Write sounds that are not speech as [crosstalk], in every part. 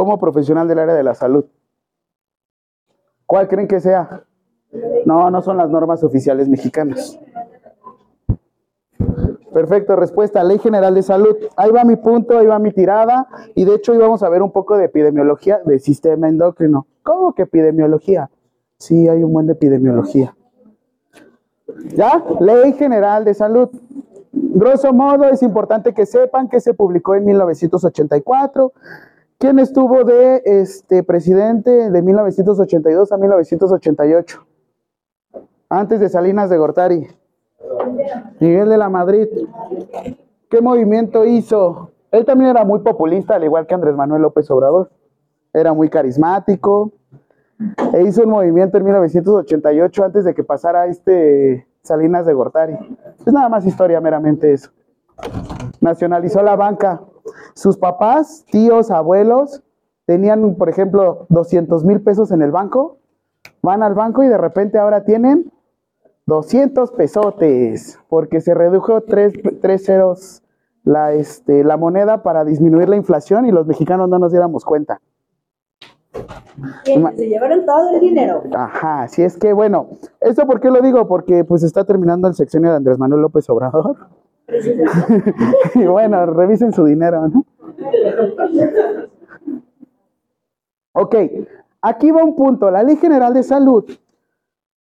como profesional del área de la salud. ¿Cuál creen que sea? No, no son las normas oficiales mexicanas. Perfecto, respuesta, Ley General de Salud. Ahí va mi punto, ahí va mi tirada. Y de hecho hoy vamos a ver un poco de epidemiología del sistema endocrino. ¿Cómo que epidemiología? Sí, hay un buen de epidemiología. ¿Ya? Ley General de Salud. Grosso modo, es importante que sepan que se publicó en 1984. ¿Quién estuvo de este presidente de 1982 a 1988? Antes de Salinas de Gortari. Miguel de la Madrid. ¿Qué movimiento hizo? Él también era muy populista, al igual que Andrés Manuel López Obrador. Era muy carismático. E hizo un movimiento en 1988 antes de que pasara este Salinas de Gortari. Es nada más historia meramente eso. Nacionalizó la banca. Sus papás, tíos, abuelos tenían, por ejemplo, 200 mil pesos en el banco. Van al banco y de repente ahora tienen 200 pesotes, porque se redujo tres, ceros la, este, la moneda para disminuir la inflación y los mexicanos no nos diéramos cuenta. Se llevaron todo el dinero. Ajá, si es que bueno, ¿esto por qué lo digo? Porque pues está terminando el sexenio de Andrés Manuel López Obrador. Y bueno, revisen su dinero, ¿no? Ok, aquí va un punto. La Ley General de Salud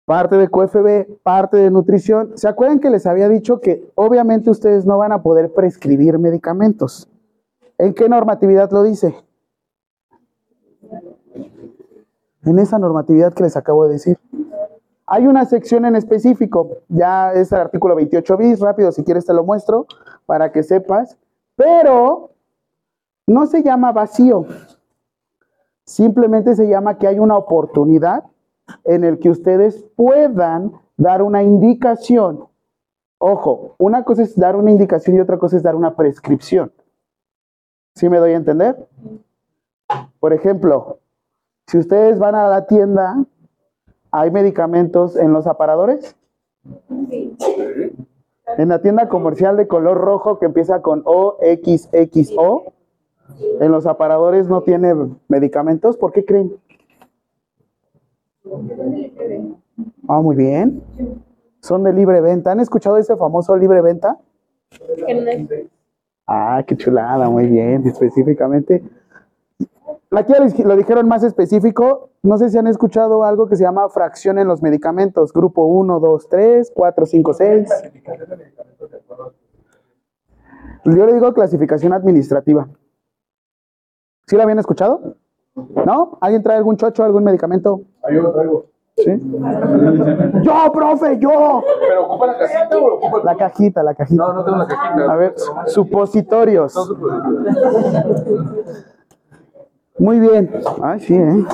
parte de QFB, parte de nutrición. ¿Se acuerdan que les había dicho que obviamente ustedes no van a poder prescribir medicamentos? ¿En qué normatividad lo dice? En esa normatividad que les acabo de decir. Hay una sección en específico, ya es el artículo 28 bis, rápido si quieres te lo muestro para que sepas, pero no se llama vacío, simplemente se llama que hay una oportunidad en el que ustedes puedan dar una indicación. Ojo, una cosa es dar una indicación y otra cosa es dar una prescripción. ¿Sí me doy a entender? Por ejemplo, si ustedes van a la tienda, ¿hay medicamentos en los aparadores? En la tienda comercial de color rojo que empieza con OXXO, en los aparadores no tiene medicamentos. ¿Por qué creen? Ah, muy bien. Son de libre venta. ¿Han escuchado ese famoso libre venta? Ah, qué chulada, muy bien, específicamente. Aquí lo dijeron más específico. No sé si han escuchado algo que se llama fracción en los medicamentos. Grupo 1, 2, 3, 4, 5, 6. Yo le digo clasificación administrativa. ¿Sí la habían escuchado? ¿No? ¿Alguien trae algún chocho, algún medicamento? Ah, yo lo traigo. ¿Sí? [laughs] Yo, profe, yo. ¿Pero ocupa la cajita o ocupa La cajita, la cajita. No, no tengo la cajita. A ver, supositorios. Muy bien. Ay, sí, ¿eh?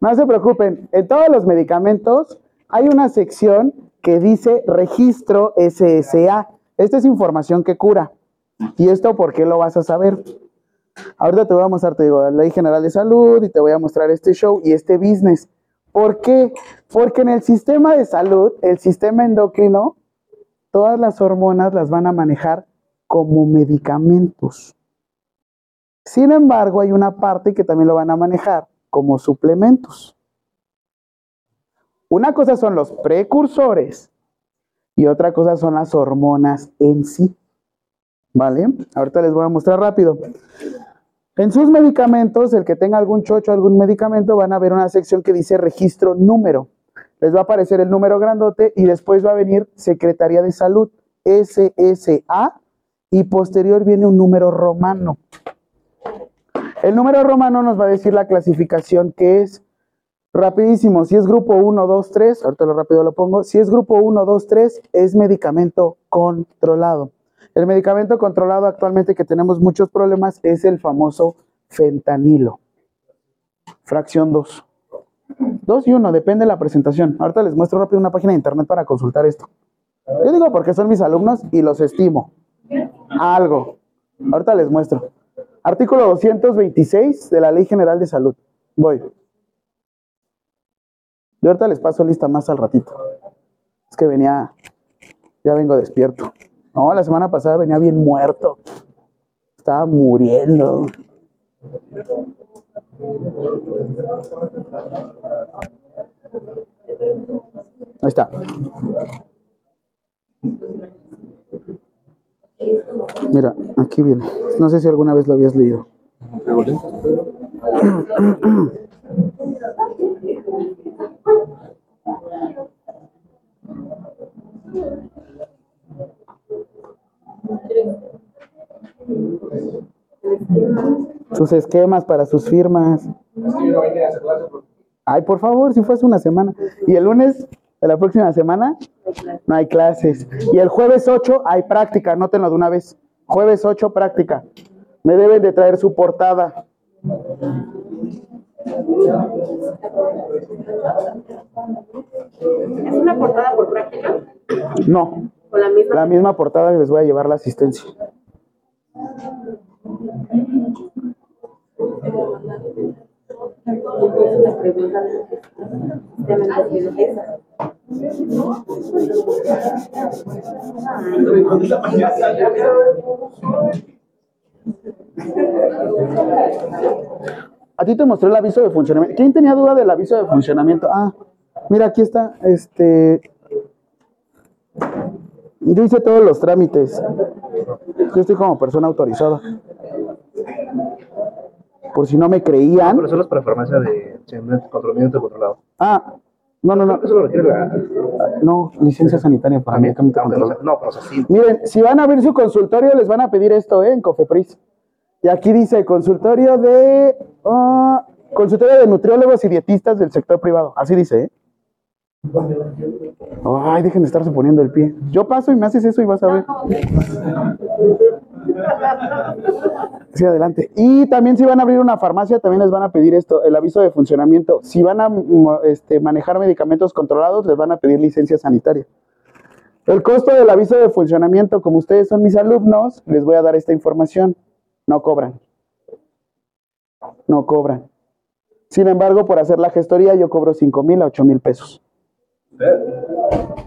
No se preocupen. En todos los medicamentos hay una sección que dice registro SSA. Esta es información que cura. ¿Y esto por qué lo vas a saber? Ahorita te voy a mostrar, te digo, la Ley General de Salud y te voy a mostrar este show y este business. ¿Por qué? Porque en el sistema de salud, el sistema endocrino, todas las hormonas las van a manejar como medicamentos. Sin embargo, hay una parte que también lo van a manejar como suplementos. Una cosa son los precursores y otra cosa son las hormonas en sí. ¿Vale? Ahorita les voy a mostrar rápido. En sus medicamentos, el que tenga algún chocho, algún medicamento, van a ver una sección que dice registro número. Les va a aparecer el número grandote y después va a venir Secretaría de Salud, SSA, y posterior viene un número romano. El número romano nos va a decir la clasificación que es rapidísimo. Si es grupo 1, 2, 3, ahorita lo rápido lo pongo. Si es grupo 1, 2, 3, es medicamento controlado. El medicamento controlado actualmente que tenemos muchos problemas es el famoso fentanilo. Fracción 2. 2 y 1, depende de la presentación. Ahorita les muestro rápido una página de internet para consultar esto. Yo digo porque son mis alumnos y los estimo. Algo. Ahorita les muestro. Artículo 226 de la Ley General de Salud. Voy. Yo ahorita les paso lista más al ratito. Es que venía, ya vengo despierto. No, la semana pasada venía bien muerto. Estaba muriendo. Ahí está. Mira, aquí viene. No sé si alguna vez lo habías leído. Sus esquemas para sus firmas. Ay, por favor, si fue hace una semana. Y el lunes de la próxima semana no hay clases. Y el jueves 8 hay práctica, anótenlo de una vez. Jueves 8 práctica. Me deben de traer su portada. ¿Es una portada por práctica? No, ¿O la misma? la misma portada que les voy a llevar la asistencia. A ti te mostró el aviso de funcionamiento. ¿Quién tenía duda del aviso de funcionamiento? Ah, mira, aquí está. Este. Yo hice todos los trámites. Yo estoy como persona autorizada. Por si no me creían. Pero solo es para farmacia de controlamiento controlado. Ah, no, no, no. Eso lo requiere la. No, licencia sanitaria para controlado. No, pero o sea, sí. Miren, si van a abrir su consultorio, les van a pedir esto, ¿eh? En Cofepris. Y aquí dice consultorio de. ah, consultorio de nutriólogos y dietistas del sector privado. Así dice, ¿eh? Ay, dejen de estarse poniendo el pie. Yo paso y me haces eso y vas a ver. Sí, adelante. Y también si van a abrir una farmacia, también les van a pedir esto, el aviso de funcionamiento. Si van a mm, este, manejar medicamentos controlados, les van a pedir licencia sanitaria. El costo del aviso de funcionamiento, como ustedes son mis alumnos, les voy a dar esta información. No cobran. No cobran. Sin embargo, por hacer la gestoría, yo cobro 5 mil a 8 mil pesos.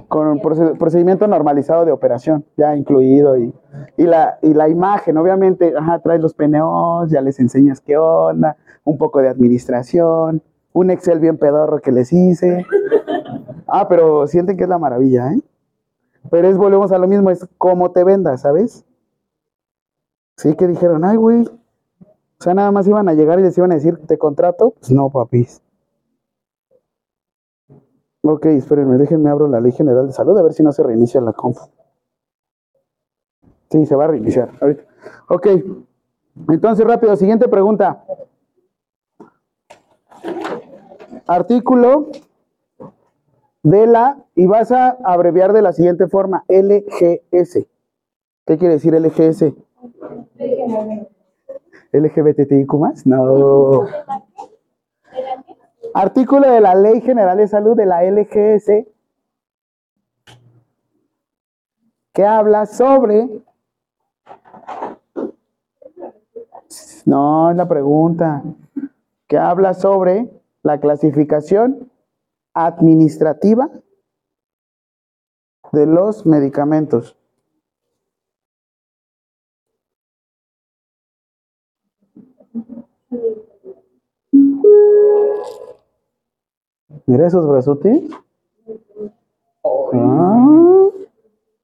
Con un proce- procedimiento normalizado de operación, ya incluido. Y, y, la, y la imagen, obviamente, ajá, traes los PNOs, ya les enseñas qué onda, un poco de administración, un Excel bien pedorro que les hice. Ah, pero sienten que es la maravilla, ¿eh? Pero es, volvemos a lo mismo, es cómo te vendas, ¿sabes? Sí, que dijeron, ay, güey. O sea, nada más iban a llegar y les iban a decir, ¿te contrato? Pues no, papis. Ok, espérenme, déjenme abro la Ley General de Salud a ver si no se reinicia la comp. Sí, se va a reiniciar ahorita. Ok, entonces rápido, siguiente pregunta. Artículo de la, y vas a abreviar de la siguiente forma, LGS. ¿Qué quiere decir LGS? ¿LGBTIQ más? No. Artículo de la Ley General de Salud de la LGS que habla sobre... No, es la pregunta. Que habla sobre la clasificación administrativa de los medicamentos. Mira esos brazotes. Ah,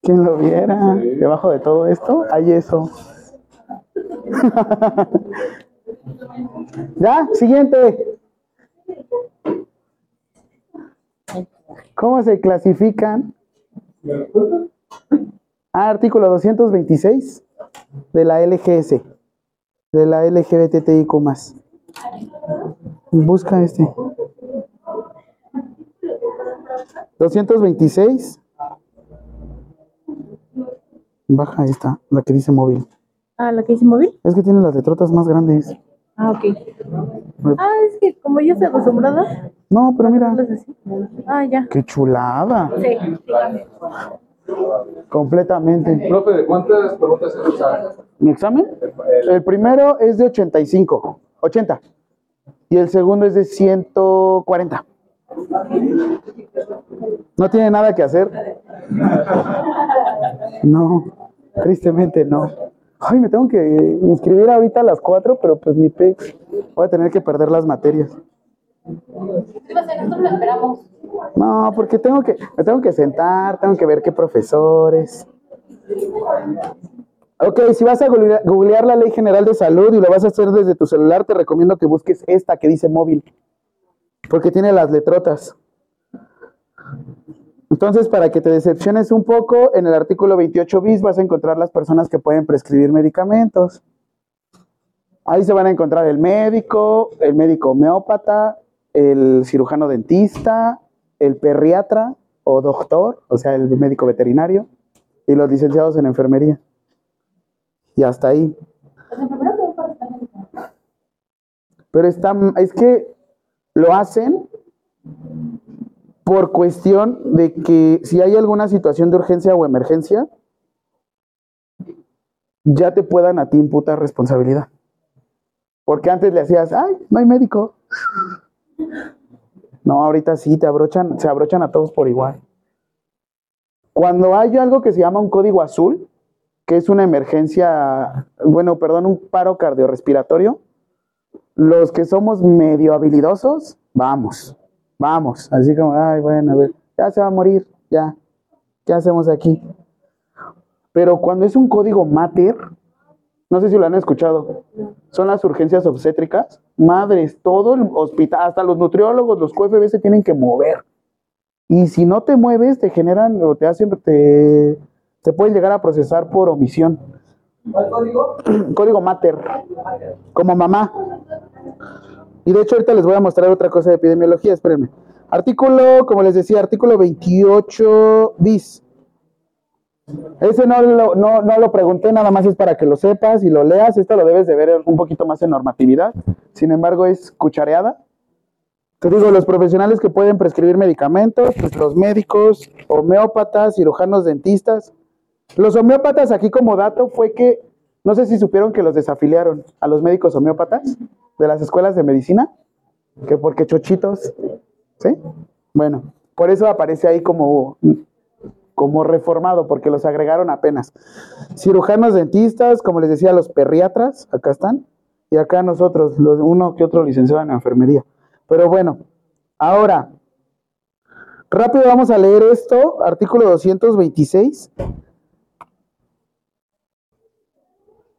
¿Quién lo viera? Debajo de todo esto hay eso. [laughs] ya, siguiente. ¿Cómo se clasifican? Ah, artículo 226 de la LGS, de la LGBTIQ+. Busca este. 226. Baja esta, la que dice móvil. Ah, la que dice móvil. Es que tiene las letrotas más grandes. Ah, ok. Ah, es que como yo estoy acostumbrada. No, pero mira. Ah, ya. Qué chulada. Sí. Completamente. Profe, ¿de cuántas preguntas es? ¿Mi examen? El primero es de 85, 80. Y el segundo es de 140. ¿No tiene nada que hacer? No, tristemente no. Ay, me tengo que inscribir ahorita a las 4, pero pues ni pex. Voy a tener que perder las materias. No, porque tengo que, me tengo que sentar, tengo que ver qué profesores. Ok, si vas a googlea- googlear la Ley General de Salud y lo vas a hacer desde tu celular, te recomiendo que busques esta que dice móvil, porque tiene las letrotas. Entonces, para que te decepciones un poco, en el artículo 28 bis vas a encontrar las personas que pueden prescribir medicamentos. Ahí se van a encontrar el médico, el médico homeópata, el cirujano dentista, el perriatra o doctor, o sea, el médico veterinario, y los licenciados en enfermería. Y hasta ahí. Pero está, es que lo hacen por cuestión de que si hay alguna situación de urgencia o emergencia, ya te puedan a ti imputar responsabilidad. Porque antes le hacías, ay, no hay médico. No, ahorita sí, te abrochan, se abrochan a todos por igual. Cuando hay algo que se llama un código azul, que es una emergencia, bueno, perdón, un paro cardiorrespiratorio, los que somos medio habilidosos, vamos, vamos. Así como, ay, bueno, a ver, ya se va a morir, ya. ¿Qué hacemos aquí? Pero cuando es un código mater, no sé si lo han escuchado, son las urgencias obstétricas. Madres, todo el hospital, hasta los nutriólogos, los QFB se tienen que mover. Y si no te mueves, te generan o te hacen, te, te pueden llegar a procesar por omisión. ¿Cuál código? [clears throat] Código mater, como mamá. Y de hecho ahorita les voy a mostrar otra cosa de epidemiología, espérenme. Artículo, como les decía, artículo 28 bis. Ese no lo, no, no lo pregunté, nada más es para que lo sepas y lo leas. Esto lo debes de ver un poquito más en normatividad. Sin embargo, es cuchareada. Te digo, los profesionales que pueden prescribir medicamentos, pues los médicos, homeópatas, cirujanos dentistas. Los homeópatas, aquí como dato, fue que, no sé si supieron que los desafiliaron a los médicos homeópatas de las escuelas de medicina, que porque chochitos, ¿sí? Bueno, por eso aparece ahí como, como reformado, porque los agregaron apenas. Cirujanos dentistas, como les decía, los perriatras, acá están, y acá nosotros, los, uno que otro licenciado en enfermería. Pero bueno, ahora, rápido vamos a leer esto, artículo 226.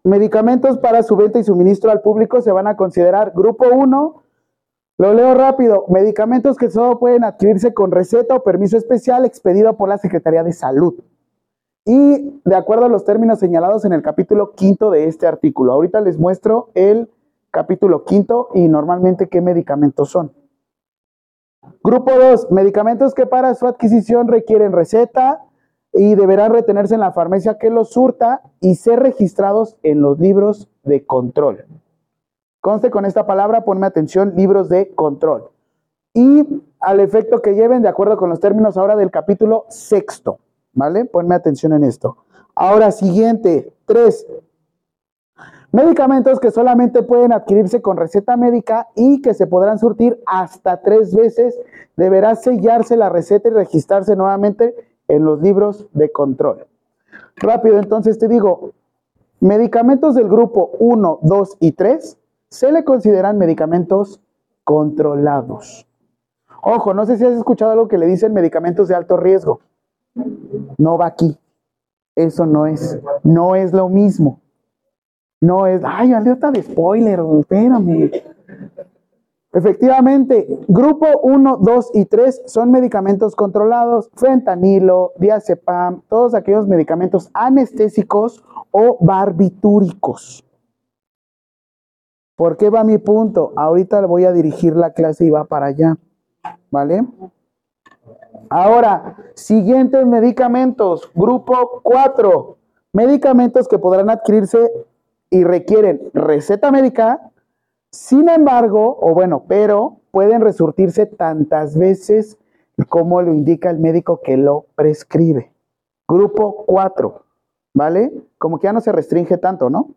Medicamentos para su venta y suministro al público se van a considerar grupo 1. Lo leo rápido. Medicamentos que solo pueden adquirirse con receta o permiso especial expedido por la Secretaría de Salud. Y de acuerdo a los términos señalados en el capítulo quinto de este artículo. Ahorita les muestro el capítulo quinto y normalmente qué medicamentos son. Grupo 2. Medicamentos que para su adquisición requieren receta, y deberán retenerse en la farmacia que los surta y ser registrados en los libros de control. Conste con esta palabra, ponme atención, libros de control. Y al efecto que lleven, de acuerdo con los términos ahora del capítulo sexto, ¿vale? Ponme atención en esto. Ahora, siguiente, tres. Medicamentos que solamente pueden adquirirse con receta médica y que se podrán surtir hasta tres veces. Deberá sellarse la receta y registrarse nuevamente en los libros de control. Rápido, entonces te digo, medicamentos del grupo 1, 2 y 3 se le consideran medicamentos controlados. Ojo, no sé si has escuchado algo que le dicen medicamentos de alto riesgo. No va aquí. Eso no es, no es lo mismo. No es, ay, alerta de spoiler, espérame. Efectivamente, grupo 1, 2 y 3 son medicamentos controlados, fentanilo, diazepam, todos aquellos medicamentos anestésicos o barbitúricos. ¿Por qué va mi punto? Ahorita voy a dirigir la clase y va para allá, ¿vale? Ahora, siguientes medicamentos, grupo 4, medicamentos que podrán adquirirse y requieren receta médica, sin embargo, o bueno, pero pueden resurtirse tantas veces como lo indica el médico que lo prescribe. Grupo 4, ¿vale? Como que ya no se restringe tanto, ¿no?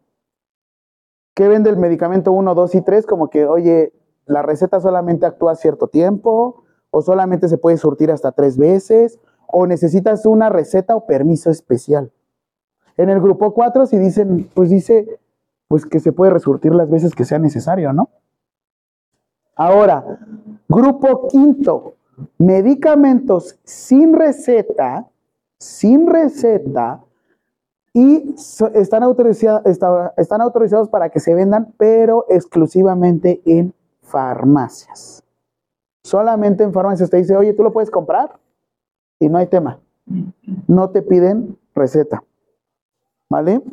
¿Qué vende el medicamento 1, 2 y 3? Como que, oye, la receta solamente actúa cierto tiempo, o solamente se puede surtir hasta tres veces, o necesitas una receta o permiso especial. En el grupo 4, si dicen, pues dice, pues que se puede resurtir las veces que sea necesario, ¿no? Ahora, grupo quinto, medicamentos sin receta, sin receta, y están, están autorizados para que se vendan, pero exclusivamente en farmacias. Solamente en farmacias te dice, oye, tú lo puedes comprar y no hay tema. No te piden receta. ¿Vale?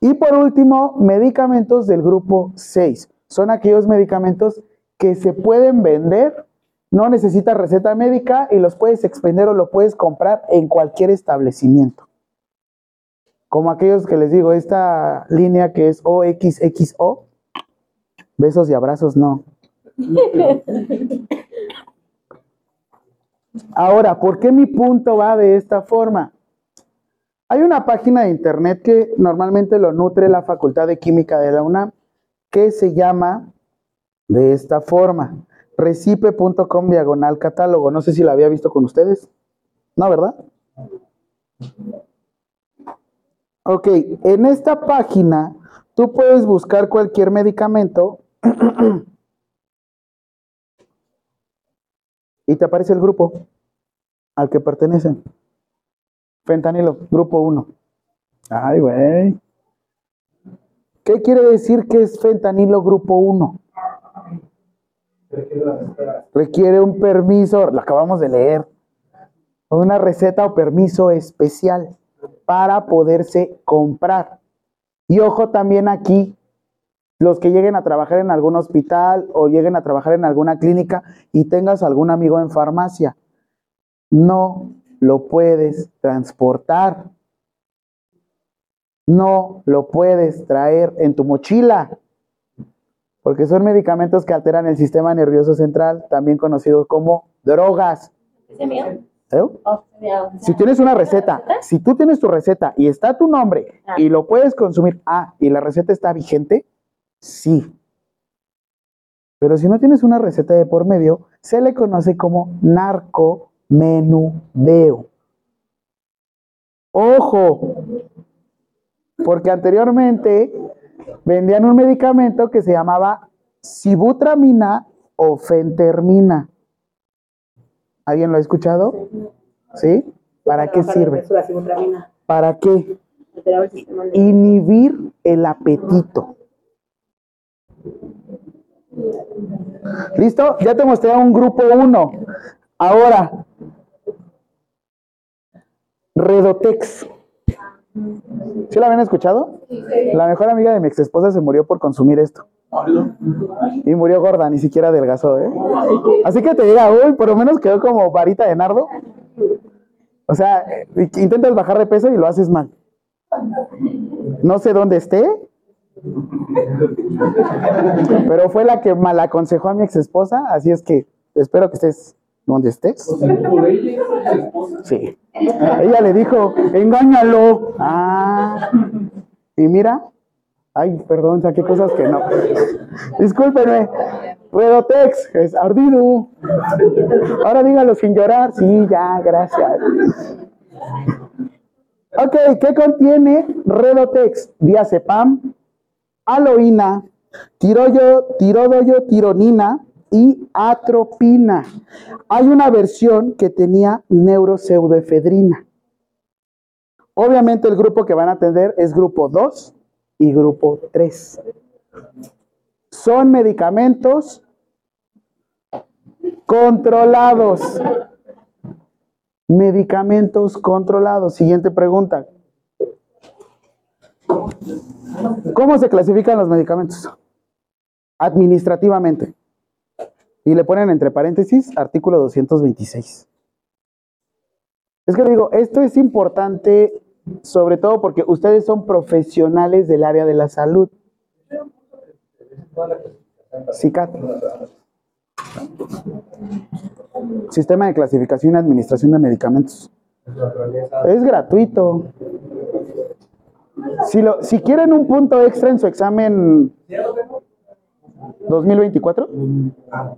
Y por último, medicamentos del grupo 6. Son aquellos medicamentos que se pueden vender, no necesitas receta médica y los puedes expender o lo puedes comprar en cualquier establecimiento. Como aquellos que les digo, esta línea que es OXXO, besos y abrazos, no. [laughs] Ahora, ¿por qué mi punto va de esta forma? Hay una página de internet que normalmente lo nutre la Facultad de Química de la UNAM que se llama de esta forma, recipe.com diagonal catálogo. No sé si la había visto con ustedes. No, ¿verdad? Ok, en esta página tú puedes buscar cualquier medicamento [clears throat] y te aparece el grupo al que pertenecen. Fentanilo, grupo 1. Ay, güey. ¿Qué quiere decir que es fentanilo grupo 1? Requiere un permiso, lo acabamos de leer, una receta o permiso especial para poderse comprar. Y ojo también aquí, los que lleguen a trabajar en algún hospital o lleguen a trabajar en alguna clínica y tengas algún amigo en farmacia, no lo puedes transportar. No lo puedes traer en tu mochila. Porque son medicamentos que alteran el sistema nervioso central, también conocidos como drogas. ¿Eh? Oh. Si tienes una receta, si tú tienes tu receta y está tu nombre y lo puedes consumir, ah, y la receta está vigente, sí. Pero si no tienes una receta de por medio, se le conoce como narcomenudeo. Ojo, porque anteriormente vendían un medicamento que se llamaba sibutramina o fentermina. ¿Alguien lo ha escuchado? ¿Sí? ¿Para qué sirve? ¿Para qué? Inhibir el apetito. ¿Listo? Ya te mostré a un grupo 1. Ahora, Redotex. ¿Sí la habían escuchado? La mejor amiga de mi ex esposa se murió por consumir esto. Y murió gorda, ni siquiera adelgazó, ¿eh? Así que te diga, uy, por lo menos quedó como varita de nardo. O sea, intentas bajar de peso y lo haces mal. No sé dónde esté, pero fue la que mal aconsejó a mi ex esposa, así es que espero que estés donde estés. Por ella. Sí. Ella le dijo, engáñalo. Ah. Y mira, ay, perdón, saqué cosas que no. Discúlpenme. Redotex, es ardido. Ahora dígalo sin llorar. Sí, ya, gracias. Ok, ¿qué contiene Redotex? Diazepam, aloína, tiroyo, tirodoyo, tironina y atropina. Hay una versión que tenía neuropseudoefedrina. Obviamente el grupo que van a atender es grupo 2 y grupo 3. Son medicamentos controlados. Medicamentos controlados. Siguiente pregunta. ¿Cómo se clasifican los medicamentos? Administrativamente. Y le ponen entre paréntesis artículo 226. Es que le digo, esto es importante sobre todo porque ustedes son profesionales del área de la salud. CICAT. Sistema de clasificación y administración de medicamentos. Es gratuito. Si, lo, si quieren un punto extra en su examen 2024, ah,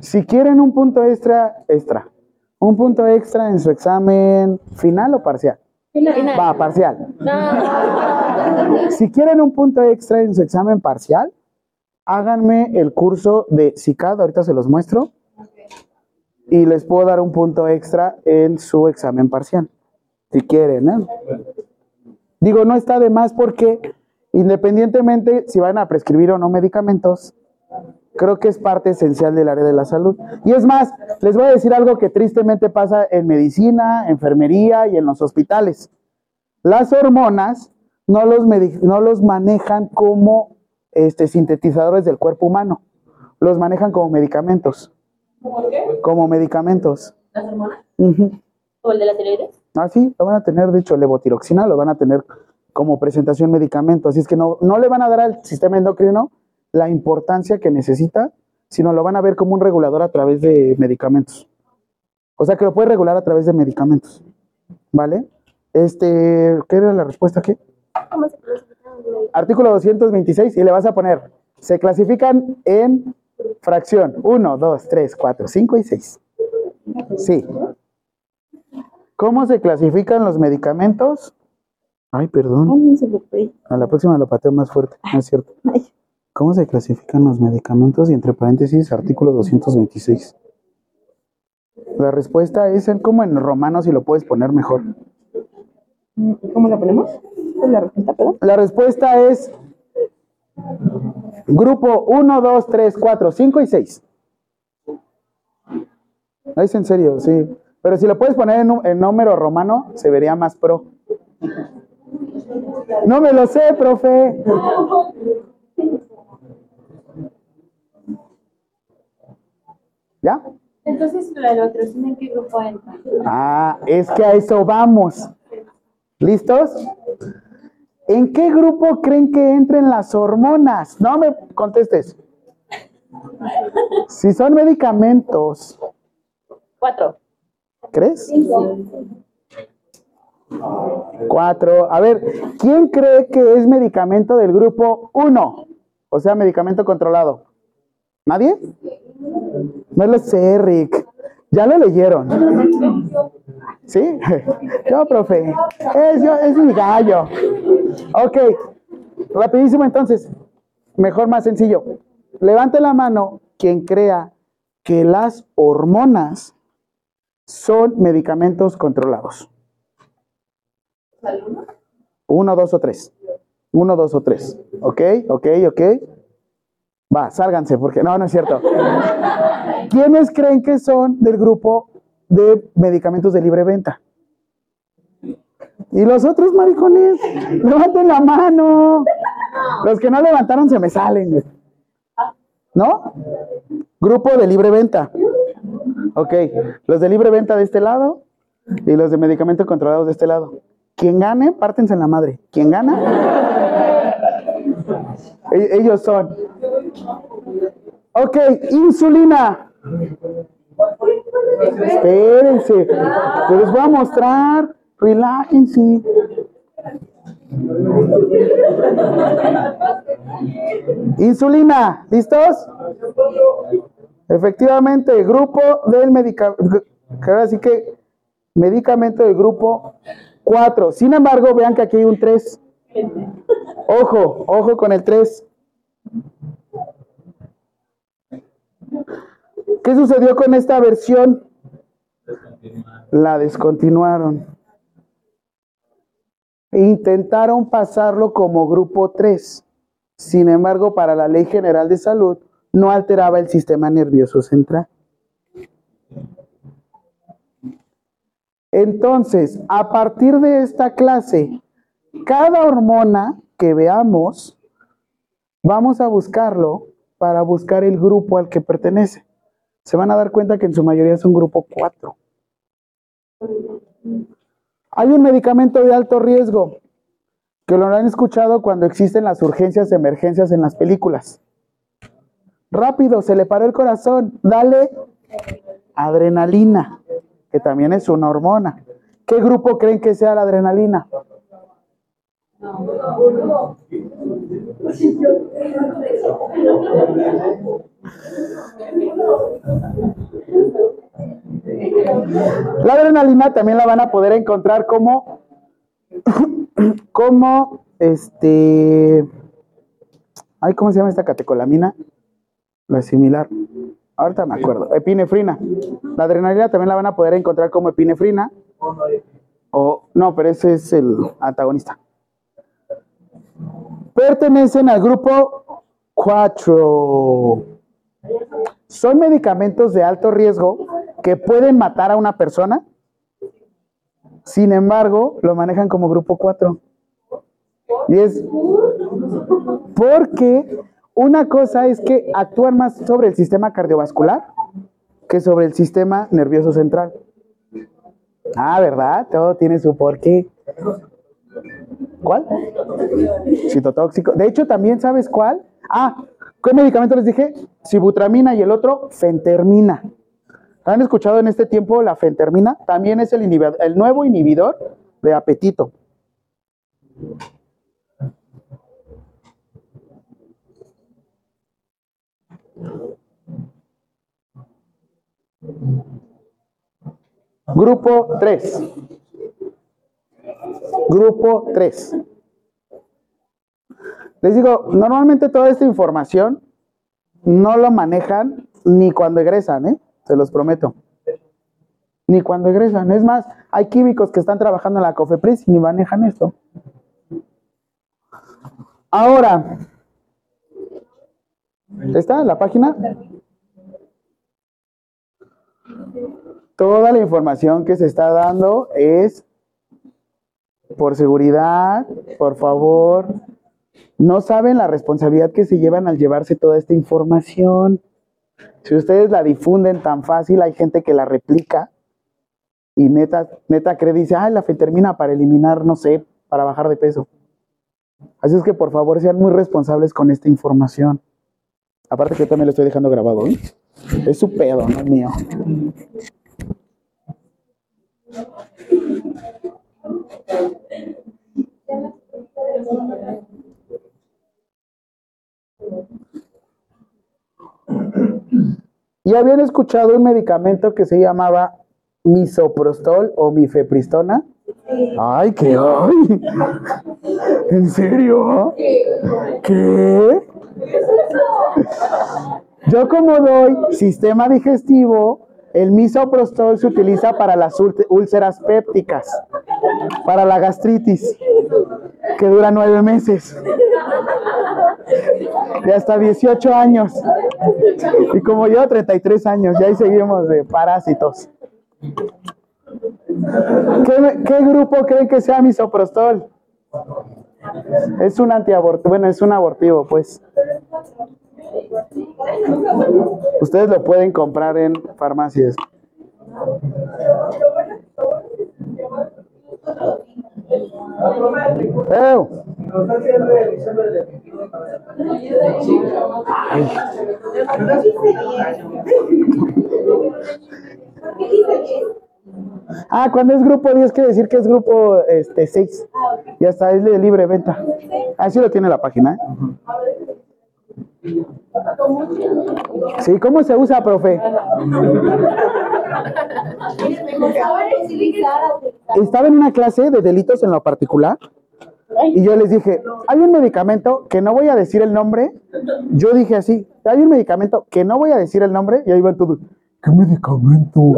si quieren un punto extra, extra, un punto extra en su examen final o parcial, Final. Va, parcial. No. Si quieren un punto extra en su examen parcial, háganme el curso de CICAD, ahorita se los muestro, y les puedo dar un punto extra en su examen parcial, si quieren. ¿eh? Digo, no está de más porque independientemente si van a prescribir o no medicamentos, creo que es parte esencial del área de la salud. Y es más, les voy a decir algo que tristemente pasa en medicina, enfermería y en los hospitales. Las hormonas no los, no los manejan como este, sintetizadores del cuerpo humano, los manejan como medicamentos. Como medicamentos. ¿Las hormonas? ¿O el de la tiroides? Ah, sí, lo van a tener, de hecho, levotiroxina lo van a tener como presentación medicamento. Así es que no, no le van a dar al sistema endocrino la importancia que necesita, sino lo van a ver como un regulador a través de medicamentos. O sea que lo puede regular a través de medicamentos. ¿Vale? Este, ¿qué era la respuesta aquí? Artículo 226 y le vas a poner, se clasifican en fracción 1, 2, 3, 4, 5 y 6. Sí. ¿Cómo se clasifican los medicamentos? Ay, perdón. no se preocupe. A la próxima lo pateo más fuerte, no es cierto. [laughs] ¿Cómo se clasifican los medicamentos? Y entre paréntesis, artículo 226. La respuesta es en como en romano, si lo puedes poner mejor. ¿Cómo la ponemos? ¿Cuál es la respuesta, perdón? La respuesta es grupo 1, 2, 3, 4, 5 y 6. Es en serio, sí. Pero si lo puedes poner en, en número romano, se vería más pro. No me lo sé, profe. ¿Ya? Entonces, la electrocina, ¿en qué grupo entra? Ah, es que a eso vamos. ¿Listos? ¿En qué grupo creen que entren las hormonas? No me contestes. Si son medicamentos, Cuatro. ¿crees? Cuatro. A ver, ¿quién cree que es medicamento del grupo 1? O sea, medicamento controlado. ¿Nadie? No lo sé, Rick. Ya lo leyeron. ¿Sí? [laughs] Yo, profe. Es, es mi gallo. Ok. Rapidísimo entonces. Mejor, más sencillo. Levante la mano quien crea que las hormonas son medicamentos controlados. Uno, dos o tres. Uno, dos o tres. ¿Ok? ¿Ok? ¿Ok? Va, sálganse, porque no, no es cierto. ¿Quiénes creen que son del grupo de medicamentos de libre venta? Y los otros maricones, levanten la mano. Los que no levantaron se me salen. ¿No? Grupo de libre venta. Ok, los de libre venta de este lado y los de medicamentos controlados de este lado. Quien gane, pártense en la madre. Quien gana, e- ellos son. Ok, insulina. Espérense, les voy a mostrar. Relájense. Insulina, ¿listos? Efectivamente, grupo del medicamento, así que medicamento del grupo 4. Sin embargo, vean que aquí hay un 3. Ojo, ojo con el 3. ¿Qué sucedió con esta versión? La descontinuaron. Intentaron pasarlo como grupo 3. Sin embargo, para la Ley General de Salud no alteraba el sistema nervioso central. Entonces, a partir de esta clase, cada hormona que veamos, vamos a buscarlo para buscar el grupo al que pertenece. Se van a dar cuenta que en su mayoría es un grupo 4. Hay un medicamento de alto riesgo que lo han escuchado cuando existen las urgencias, emergencias en las películas. Rápido, se le paró el corazón. Dale adrenalina, que también es una hormona. ¿Qué grupo creen que sea la adrenalina? La adrenalina también la van a poder encontrar como [coughs] como este. Ay, ¿cómo se llama esta catecolamina? La similar. Ahorita me acuerdo. Epinefrina. La adrenalina también la van a poder encontrar como epinefrina. O, no, pero ese es el antagonista. Pertenecen al grupo 4. Son medicamentos de alto riesgo que pueden matar a una persona. Sin embargo, lo manejan como grupo 4. Y es porque una cosa es que actúan más sobre el sistema cardiovascular que sobre el sistema nervioso central. Ah, ¿verdad? Todo tiene su porqué. ¿Cuál? Citotóxico. De hecho, también sabes cuál. Ah, ¿qué medicamento les dije? Sibutramina y el otro, fentermina. ¿Han escuchado en este tiempo la fentermina? También es el, el nuevo inhibidor de apetito. Grupo 3. Grupo 3. Les digo, normalmente toda esta información no lo manejan ni cuando egresan, ¿eh? Se los prometo. Ni cuando egresan. Es más, hay químicos que están trabajando en la COFEPRIS y ni manejan esto. Ahora, ¿está la página? Toda la información que se está dando es por seguridad, por favor. No saben la responsabilidad que se llevan al llevarse toda esta información. Si ustedes la difunden tan fácil, hay gente que la replica y neta, neta cree, dice, ay, la termina para eliminar, no sé, para bajar de peso. Así es que por favor sean muy responsables con esta información. Aparte que yo también lo estoy dejando grabado, ¿eh? Es su pedo, no mío. ¿Y habían escuchado un medicamento que se llamaba misoprostol o mifepristona? Ay, ¿qué hay? ¿En serio? ¿Qué? Yo como doy sistema digestivo, el misoprostol se utiliza para las úlceras pépticas, para la gastritis, que dura nueve meses. Y hasta 18 años. Y como yo, 33 años, y ahí seguimos de parásitos. ¿Qué, qué grupo creen que sea misoprostol? Es un antiabortivo, bueno, es un abortivo, pues. Ustedes lo pueden comprar en farmacias. Ah, cuando es grupo 10 quiere decir que es grupo este 6. Y hasta es de libre venta. Así lo tiene la página. ¿eh? Sí, ¿cómo se usa, profe? Estaba en una clase de delitos en lo particular y yo les dije, hay un medicamento que no voy a decir el nombre. Yo dije así, hay un medicamento que no voy a decir el nombre y ahí va todo. ¿Qué medicamento?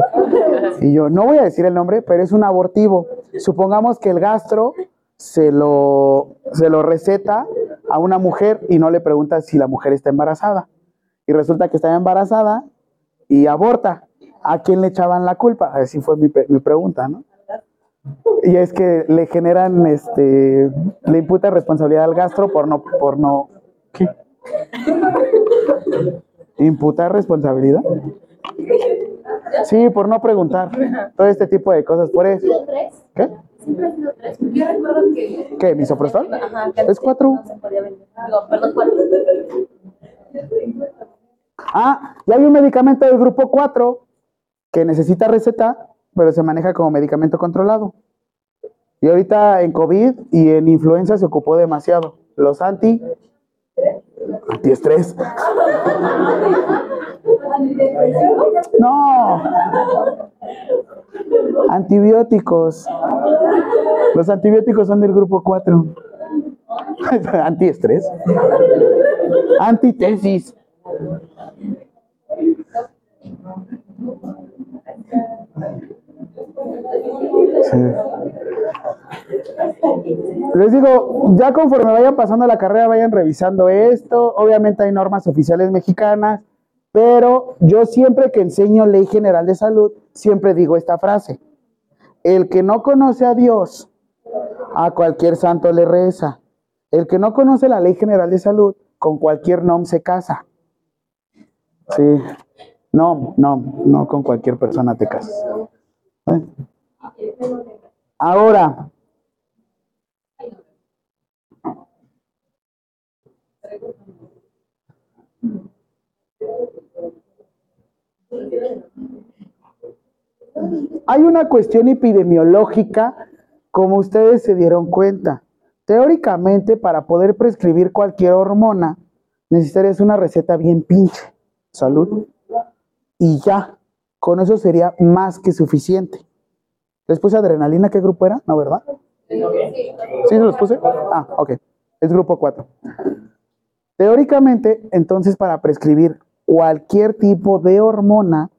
Y yo, no voy a decir el nombre, pero es un abortivo. Supongamos que el gastro se lo, se lo receta a una mujer y no le pregunta si la mujer está embarazada. Y resulta que está embarazada y aborta. ¿A quién le echaban la culpa? Así fue mi, mi pregunta, ¿no? Y es que le generan, este, le imputa responsabilidad al gastro por no, por no, ¿qué? ¿Imputar responsabilidad? Sí, por no preguntar. Todo este tipo de cosas. Por eso. ¿Qué? Siempre ha sido tres. Yo recuerdo que. ¿Qué? ¿Misoprostol? Ajá. es cuatro. No se podía vender. Digo, perdón, cuatro. Ah, y hay un medicamento del grupo 4 que necesita receta, pero se maneja como medicamento controlado. Y ahorita en COVID y en influenza se ocupó demasiado. Los anti. Antiestrés. No. Antibióticos. Los antibióticos son del grupo 4. [laughs] Antiestrés. Antitesis. Sí. Les digo, ya conforme vayan pasando la carrera, vayan revisando esto. Obviamente hay normas oficiales mexicanas, pero yo siempre que enseño ley general de salud, siempre digo esta frase. El que no conoce a Dios, a cualquier santo le reza. El que no conoce la ley general de salud, con cualquier nom se casa. Sí. No, no, no con cualquier persona te casas. ¿Eh? Ahora, hay una cuestión epidemiológica, como ustedes se dieron cuenta. Teóricamente, para poder prescribir cualquier hormona, necesitarías una receta bien pinche. Salud. Y ya, con eso sería más que suficiente. ¿Les puse adrenalina? ¿Qué grupo era? ¿No, verdad? ¿Sí se los puse? Ah, ok. Es grupo 4. Teóricamente, entonces, para prescribir cualquier tipo de hormona,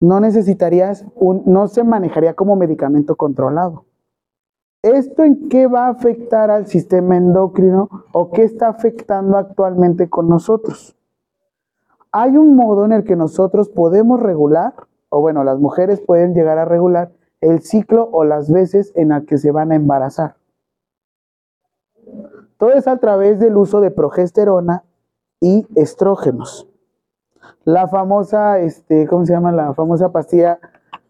no necesitarías un, no se manejaría como medicamento controlado. ¿Esto en qué va a afectar al sistema endocrino o qué está afectando actualmente con nosotros? Hay un modo en el que nosotros podemos regular, o bueno, las mujeres pueden llegar a regular el ciclo o las veces en las que se van a embarazar. Todo es a través del uso de progesterona y estrógenos. La famosa, este, ¿cómo se llama? La famosa pastilla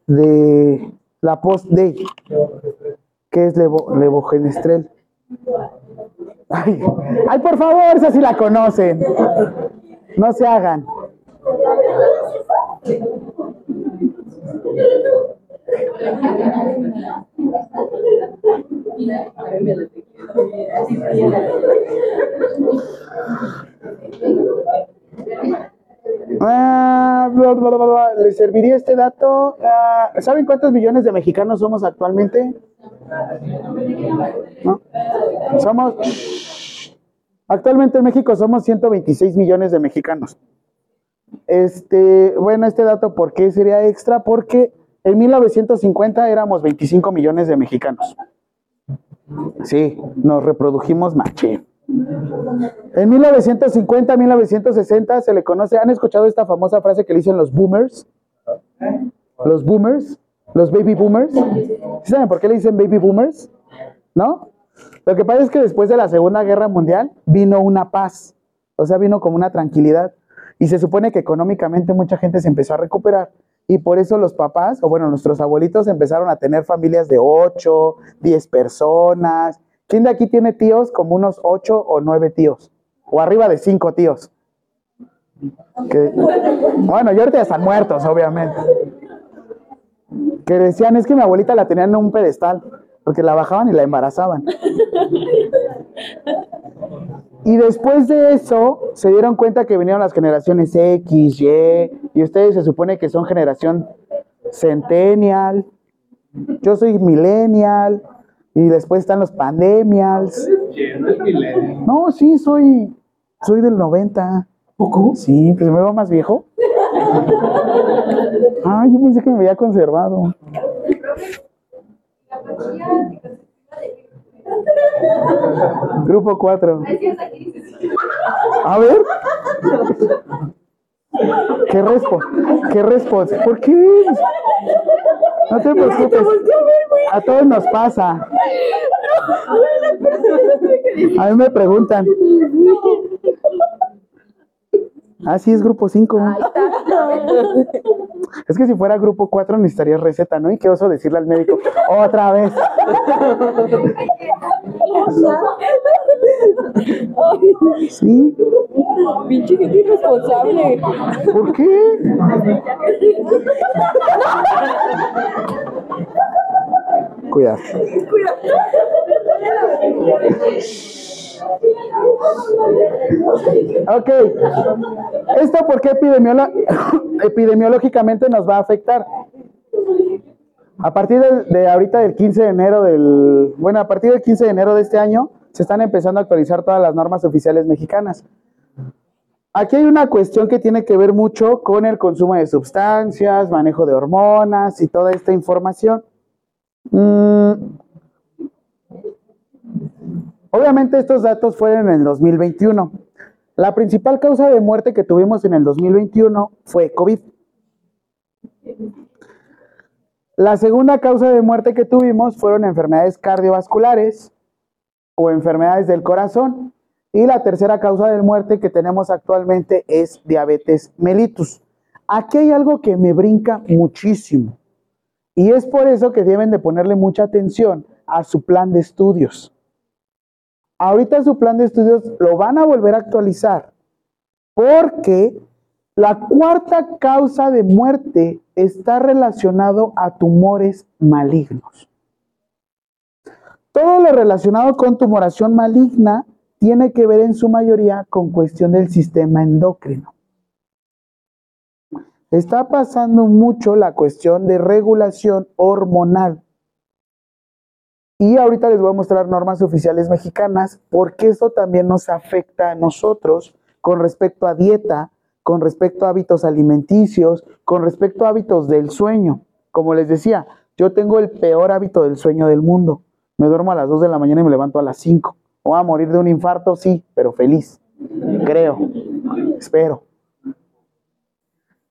de la post-day, que es levo, levogenestrel. Ay, ay, por favor, esa sí la conocen. No se hagan. Ah. ¿Le serviría este dato? Ah, ¿Saben cuántos millones de mexicanos somos actualmente? ¿No? Somos. Actualmente en México somos 126 millones de mexicanos. Este, bueno, este dato, ¿por qué sería extra? Porque en 1950 éramos 25 millones de mexicanos. Sí, nos reprodujimos machín. En 1950, 1960 se le conoce, ¿han escuchado esta famosa frase que le dicen los boomers? Los boomers, los baby boomers. ¿Sí ¿Saben por qué le dicen baby boomers? ¿No? Lo que pasa es que después de la Segunda Guerra Mundial vino una paz, o sea, vino como una tranquilidad. Y se supone que económicamente mucha gente se empezó a recuperar. Y por eso los papás, o bueno, nuestros abuelitos empezaron a tener familias de 8, 10 personas. ¿Quién de aquí tiene tíos como unos 8 o 9 tíos? O arriba de 5 tíos. Bueno, y ahorita ya están muertos, obviamente. Que decían, es que mi abuelita la tenían en un pedestal, porque la bajaban y la embarazaban. Y después de eso, se dieron cuenta que vinieron las generaciones X, Y, y ustedes se supone que son generación centennial. Yo soy millennial, y después están los pandemials. no es milenio. No, sí, soy, soy del 90. ¿Poco? Sí, pues me veo más viejo. [laughs] Ah, yo pensé que me había conservado. Grupo 4. A ver. ¿Qué respo? ¿Qué respo? ¿Por qué? No te preocupes. A todos nos pasa. A mí me preguntan. Ah, sí, es grupo 5. [laughs] Es que si fuera grupo 4 necesitaría receta, ¿no? Y qué oso decirle al médico, otra vez. Sí, Pinche gente irresponsable. ¿por qué? Cuidado. Ok. ¿Esto por qué [coughs] epidemiológicamente nos va a afectar? A partir de, de ahorita del 15 de enero del, bueno, a partir del 15 de enero de este año se están empezando a actualizar todas las normas oficiales mexicanas. Aquí hay una cuestión que tiene que ver mucho con el consumo de sustancias, manejo de hormonas y toda esta información. Mm, Obviamente estos datos fueron en el 2021. La principal causa de muerte que tuvimos en el 2021 fue COVID. La segunda causa de muerte que tuvimos fueron enfermedades cardiovasculares o enfermedades del corazón. Y la tercera causa de muerte que tenemos actualmente es diabetes mellitus. Aquí hay algo que me brinca muchísimo. Y es por eso que deben de ponerle mucha atención a su plan de estudios. Ahorita su plan de estudios lo van a volver a actualizar porque la cuarta causa de muerte está relacionado a tumores malignos. Todo lo relacionado con tumoración maligna tiene que ver en su mayoría con cuestión del sistema endocrino. Está pasando mucho la cuestión de regulación hormonal. Y ahorita les voy a mostrar normas oficiales mexicanas porque eso también nos afecta a nosotros con respecto a dieta, con respecto a hábitos alimenticios, con respecto a hábitos del sueño. Como les decía, yo tengo el peor hábito del sueño del mundo. Me duermo a las 2 de la mañana y me levanto a las 5. ¿Voy a morir de un infarto? Sí, pero feliz. Creo. Espero.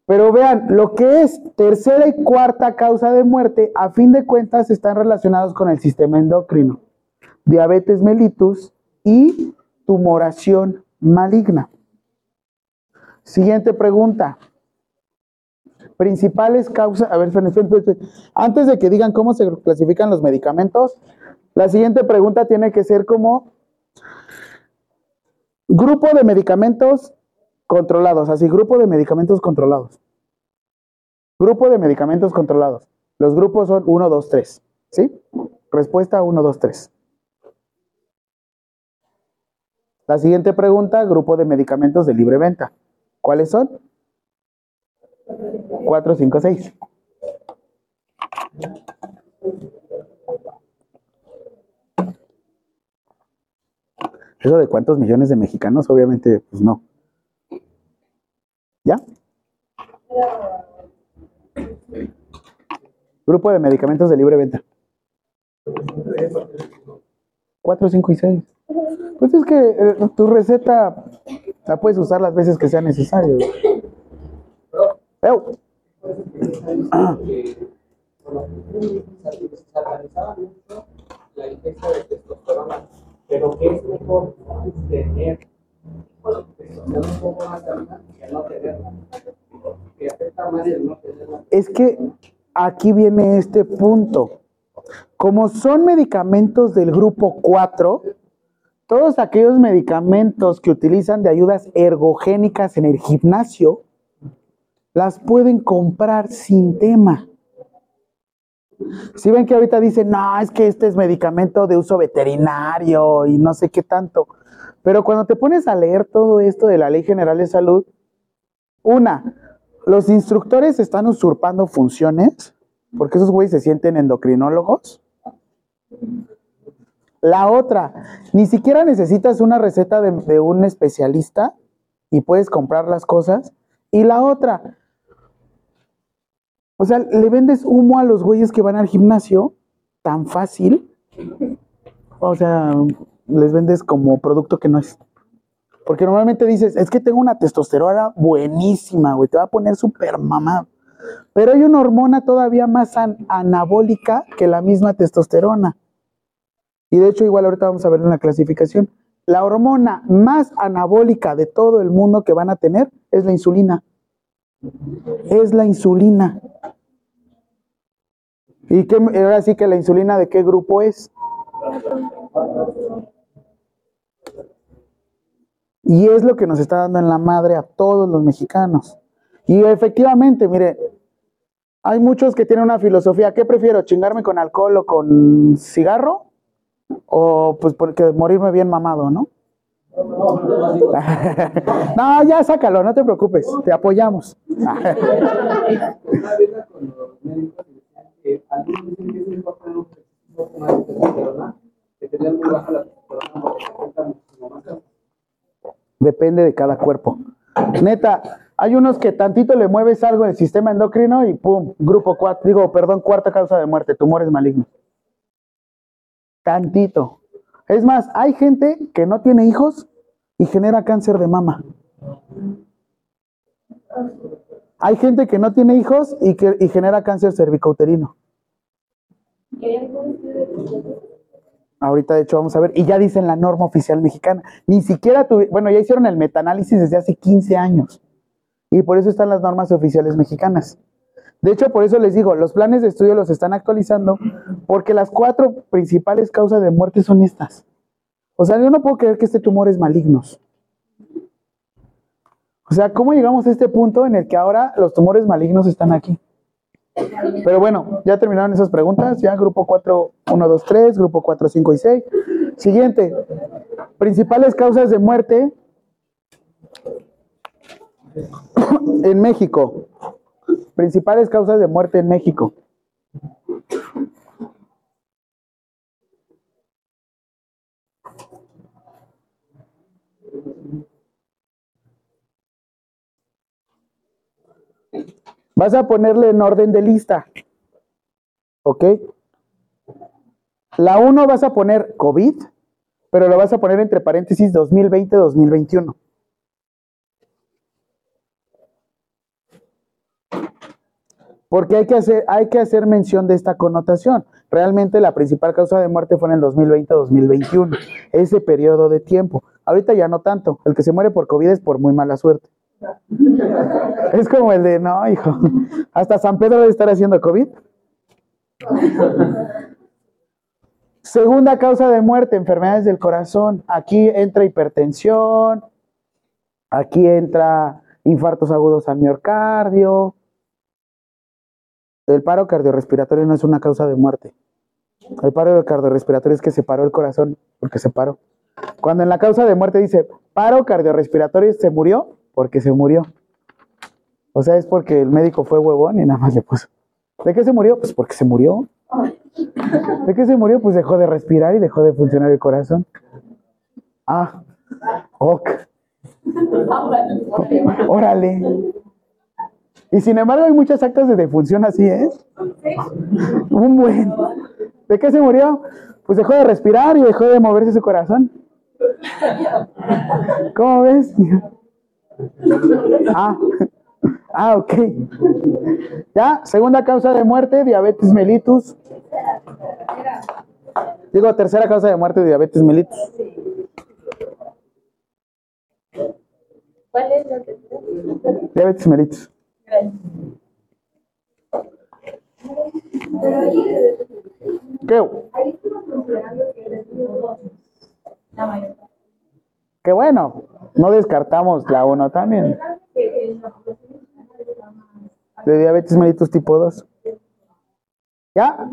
Pero vean, lo que es tercera y cuarta causa de muerte, a fin de cuentas, están relacionados con el sistema endocrino. Diabetes mellitus y tumoración maligna. Siguiente pregunta. Principales causas, a ver, antes de que digan cómo se clasifican los medicamentos, la siguiente pregunta tiene que ser como grupo de medicamentos controlados, así, grupo de medicamentos controlados. Grupo de medicamentos controlados. Los grupos son 1, 2, 3. ¿Sí? Respuesta 1, 2, 3. La siguiente pregunta, grupo de medicamentos de libre venta. ¿Cuáles son? 4, 5, 6. Eso de cuántos millones de mexicanos, obviamente, pues no. ¿Ya? Grupo de medicamentos de libre venta. 4, 5 y 6. Pues es que eh, tu receta la puedes usar las veces que sea necesario. Testosterona, pero que es mejor tener Es que aquí viene este punto. Como son medicamentos del grupo 4, todos aquellos medicamentos que utilizan de ayudas ergogénicas en el gimnasio, las pueden comprar sin tema. Si ven que ahorita dicen, no, es que este es medicamento de uso veterinario y no sé qué tanto. Pero cuando te pones a leer todo esto de la Ley General de Salud, una, los instructores están usurpando funciones, porque esos güeyes se sienten endocrinólogos. La otra, ni siquiera necesitas una receta de, un especialista y puedes comprar las cosas. Y la otra, o sea, le vendes humo a los güeyes que van al gimnasio tan fácil. O sea, les vendes como producto que no es. Porque normalmente dices, es que tengo una testosterona buenísima, güey, te va a poner súper mamá. Pero hay una hormona todavía más an anabólica que la misma testosterona. Y de hecho, igual ahorita vamos a ver en la clasificación. La hormona más anabólica de todo el mundo que van a tener es la insulina. Es la insulina. ¿Y qué, ahora sí que la insulina de qué grupo es? Y es lo que nos está dando en la madre a todos los mexicanos. Y efectivamente, mire, hay muchos que tienen una filosofía, ¿qué prefiero? ¿Chingarme con alcohol o con cigarro? O pues porque morirme bien mamado, ¿no? no, ya sácalo, no te preocupes, te apoyamos. Depende de cada cuerpo. Neta, hay unos que tantito le mueves algo en el sistema endocrino y pum, grupo 4, digo, perdón, cuarta causa de muerte, tumores malignos. Tantito. Es más, hay gente que no tiene hijos y genera cáncer de mama. Hay gente que no tiene hijos y que y genera cáncer cervicouterino. Ahorita, de hecho, vamos a ver. Y ya dicen la norma oficial mexicana. Ni siquiera tuve, bueno, ya hicieron el metaanálisis desde hace 15 años. Y por eso están las normas oficiales mexicanas. De hecho, por eso les digo, los planes de estudio los están actualizando porque las cuatro principales causas de muerte son estas. O sea, yo no puedo creer que este tumor es malignos. O sea, ¿cómo llegamos a este punto en el que ahora los tumores malignos están aquí? Pero bueno, ya terminaron esas preguntas. Ya grupo 4, 1, 2, 3, grupo 4, 5 y 6. Siguiente. Principales causas de muerte [coughs] en México. Principales causas de muerte en México. Vas a ponerle en orden de lista. ¿Ok? La 1 vas a poner COVID, pero lo vas a poner entre paréntesis 2020-2021. Porque hay que, hacer, hay que hacer mención de esta connotación. Realmente la principal causa de muerte fue en el 2020-2021, ese periodo de tiempo. Ahorita ya no tanto. El que se muere por COVID es por muy mala suerte. Es como el de, no, hijo, hasta San Pedro debe estar haciendo COVID. Segunda causa de muerte, enfermedades del corazón. Aquí entra hipertensión, aquí entra infartos agudos al miocardio. El paro cardiorrespiratorio no es una causa de muerte. El paro cardiorrespiratorio es que se paró el corazón porque se paró. Cuando en la causa de muerte dice paro cardiorrespiratorio, se murió porque se murió. O sea, es porque el médico fue huevón y nada más le puso. ¿De qué se murió? Pues porque se murió. ¿De qué se murió? Pues dejó de respirar y dejó de funcionar el corazón. Ah, ok. Órale. Y sin embargo hay muchas actas de defunción así, ¿eh? Un buen. ¿De qué se murió? Pues dejó de respirar y dejó de moverse su corazón. ¿Cómo ves? Ah, ah, ok. Ya, segunda causa de muerte, diabetes mellitus. Digo, tercera causa de muerte, diabetes mellitus. ¿Cuál es la tercera? Diabetes mellitus. ¿Qué? Qué bueno, no descartamos la 1 también. De diabetes mellitus tipo 2. ¿Ya?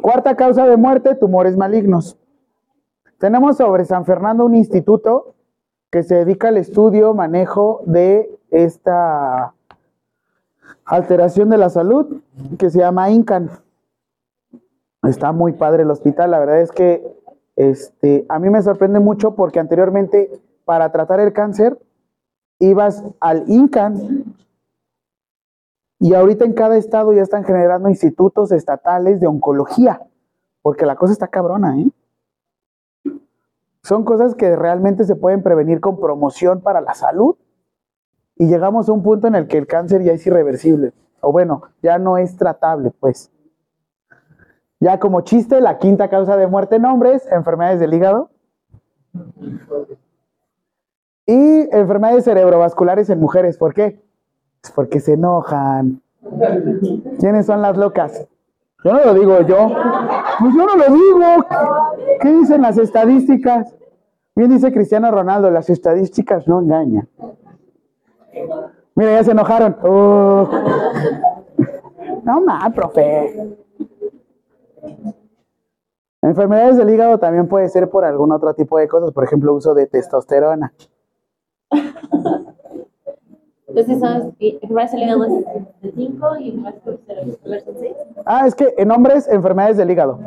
Cuarta causa de muerte, tumores malignos. Tenemos sobre San Fernando un instituto que se dedica al estudio, manejo de esta alteración de la salud que se llama INCAN. Está muy padre el hospital, la verdad es que este, a mí me sorprende mucho porque anteriormente para tratar el cáncer ibas al INCAN y ahorita en cada estado ya están generando institutos estatales de oncología, porque la cosa está cabrona, ¿eh? Son cosas que realmente se pueden prevenir con promoción para la salud y llegamos a un punto en el que el cáncer ya es irreversible, o bueno, ya no es tratable, pues. Ya como chiste, la quinta causa de muerte en hombres, enfermedades del hígado. Y enfermedades cerebrovasculares en mujeres, ¿por qué? Pues porque se enojan. ¿Quiénes son las locas? Yo no lo digo yo. Pues yo no lo digo. ¿Qué dicen las estadísticas? Bien dice Cristiano Ronaldo, las estadísticas no engañan. Mira, ya se enojaron. Uh. No más, profe. Enfermedades del hígado también puede ser por algún otro tipo de cosas, por ejemplo, uso de testosterona. Entonces, ¿sabes que enfermedades del hígado es de 5 y enfermedades son 6? Ah, es que en hombres, enfermedades del hígado.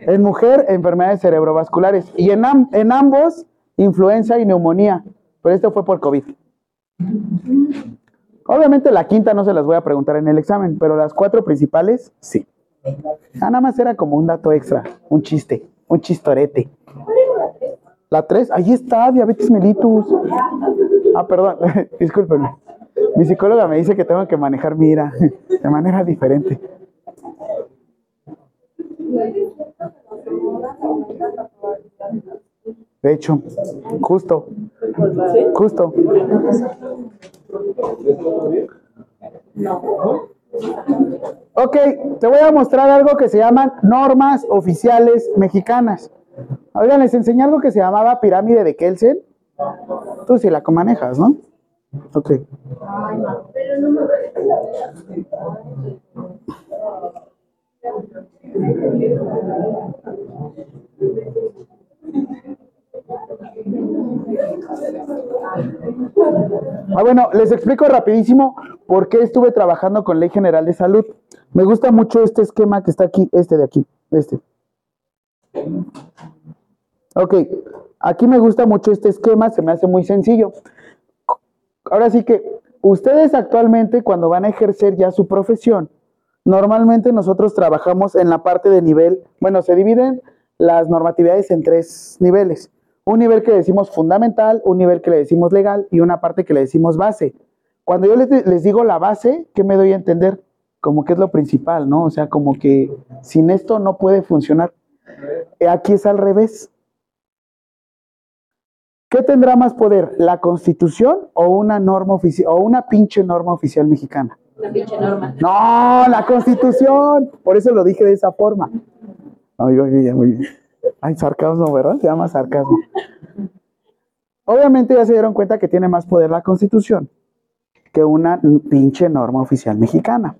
En mujer, enfermedades cerebrovasculares. Y en, am- en ambos, influenza y neumonía. Pero esto fue por COVID. Obviamente la quinta no se las voy a preguntar en el examen, pero las cuatro principales, sí. Ah, nada más era como un dato extra, un chiste, un chistorete. La tres, ahí está, diabetes mellitus. Ah, perdón, [laughs] discúlpenme. Mi psicóloga me dice que tengo que manejar mi ira [laughs] de manera diferente. De hecho, justo, justo. Ok, te voy a mostrar algo que se llaman normas oficiales mexicanas. Oigan, les enseñé algo que se llamaba pirámide de Kelsen. Tú sí la manejas, ¿no? Ok. Ah, bueno, les explico rapidísimo por qué estuve trabajando con Ley General de Salud. Me gusta mucho este esquema que está aquí, este de aquí, este. Ok, aquí me gusta mucho este esquema, se me hace muy sencillo. Ahora sí que ustedes actualmente cuando van a ejercer ya su profesión, normalmente nosotros trabajamos en la parte de nivel, bueno, se dividen las normatividades en tres niveles. Un nivel que le decimos fundamental, un nivel que le decimos legal y una parte que le decimos base. Cuando yo les, les digo la base, ¿qué me doy a entender? Como que es lo principal, ¿no? O sea, como que sin esto no puede funcionar. Aquí es al revés. ¿Qué tendrá más poder, la Constitución o una norma oficial o una pinche norma oficial mexicana? La pinche norma. No, la Constitución. Por eso lo dije de esa forma. Ay, muy bien, muy bien. Ay, sarcasmo, ¿verdad? Se llama sarcasmo. Obviamente ya se dieron cuenta que tiene más poder la Constitución que una pinche norma oficial mexicana.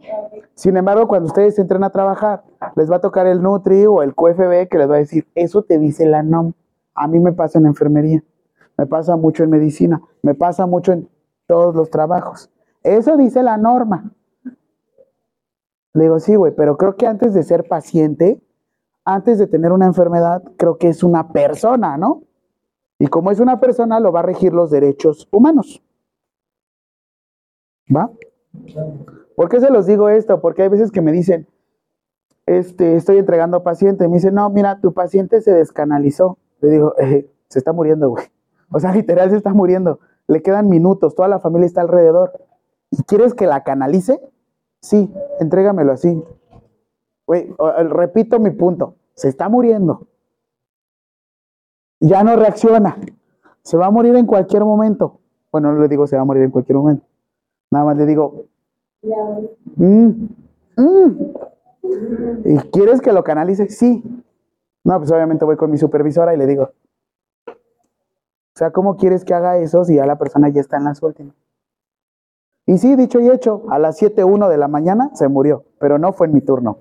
Sin embargo, cuando ustedes entren a trabajar, les va a tocar el Nutri o el QFB que les va a decir, eso te dice la NOM. A mí me pasa en enfermería, me pasa mucho en medicina, me pasa mucho en todos los trabajos. Eso dice la norma. Le digo, sí, güey, pero creo que antes de ser paciente, antes de tener una enfermedad, creo que es una persona, ¿no? Y como es una persona, lo va a regir los derechos humanos. ¿Va? ¿Por qué se los digo esto? Porque hay veces que me dicen, este, estoy entregando paciente, y me dicen, no, mira, tu paciente se descanalizó. Le digo, "Eh, se está muriendo, güey. O sea, [laughs] literal se está muriendo. Le quedan minutos, toda la familia está alrededor. ¿Y quieres que la canalice? Sí, entrégamelo así. Güey, repito mi punto. Se está muriendo. Ya no reacciona. Se va a morir en cualquier momento. Bueno, no le digo se va a morir en cualquier momento. Nada más le digo. "Mm, mm". ¿Y quieres que lo canalice? Sí. No, pues obviamente voy con mi supervisora y le digo. O sea, ¿cómo quieres que haga eso si ya la persona ya está en las últimas? Y sí, dicho y hecho, a las 7.1 de la mañana se murió, pero no fue en mi turno.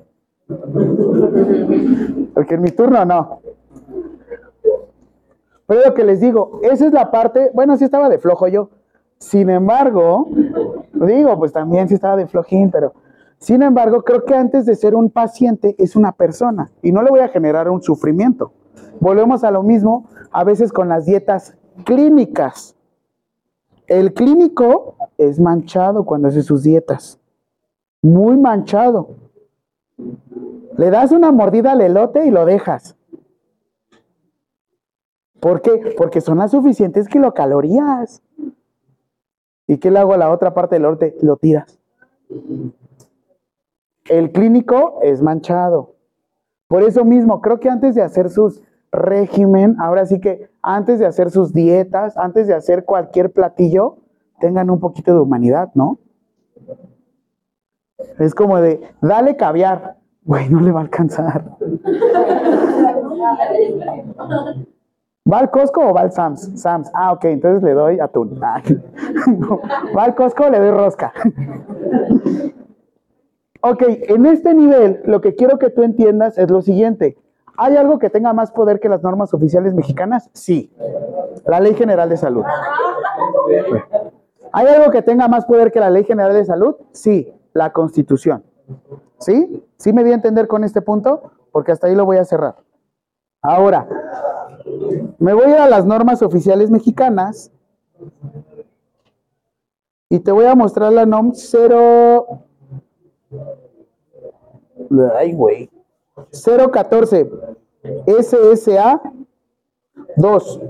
Porque en mi turno no. Pero lo que les digo, esa es la parte, bueno, sí estaba de flojo yo. Sin embargo, digo, pues también sí estaba de flojín, pero sin embargo, creo que antes de ser un paciente es una persona y no le voy a generar un sufrimiento. Volvemos a lo mismo a veces con las dietas clínicas. El clínico es manchado cuando hace sus dietas. Muy manchado. Le das una mordida al elote y lo dejas. ¿Por qué? Porque son las suficientes kilocalorías. ¿Y qué le hago a la otra parte del elote? Lo tiras. El clínico es manchado. Por eso mismo, creo que antes de hacer sus régimen, ahora sí que antes de hacer sus dietas, antes de hacer cualquier platillo, tengan un poquito de humanidad, ¿no? Es como de, dale caviar. Güey, no le va a alcanzar. ¿Va al Costco o va al Sam's? Sam's. Ah, ok, entonces le doy atún. Ah. [laughs] ¿Va al Costco le doy rosca? [laughs] ok, en este nivel, lo que quiero que tú entiendas es lo siguiente. ¿Hay algo que tenga más poder que las normas oficiales mexicanas? Sí. La Ley General de Salud. ¿Hay algo que tenga más poder que la Ley General de Salud? Sí, la Constitución. ¿Sí? ¿Sí me di a entender con este punto? Porque hasta ahí lo voy a cerrar. Ahora, me voy a las normas oficiales mexicanas y te voy a mostrar la NOM 0. Ay, güey. 014 SSA 2.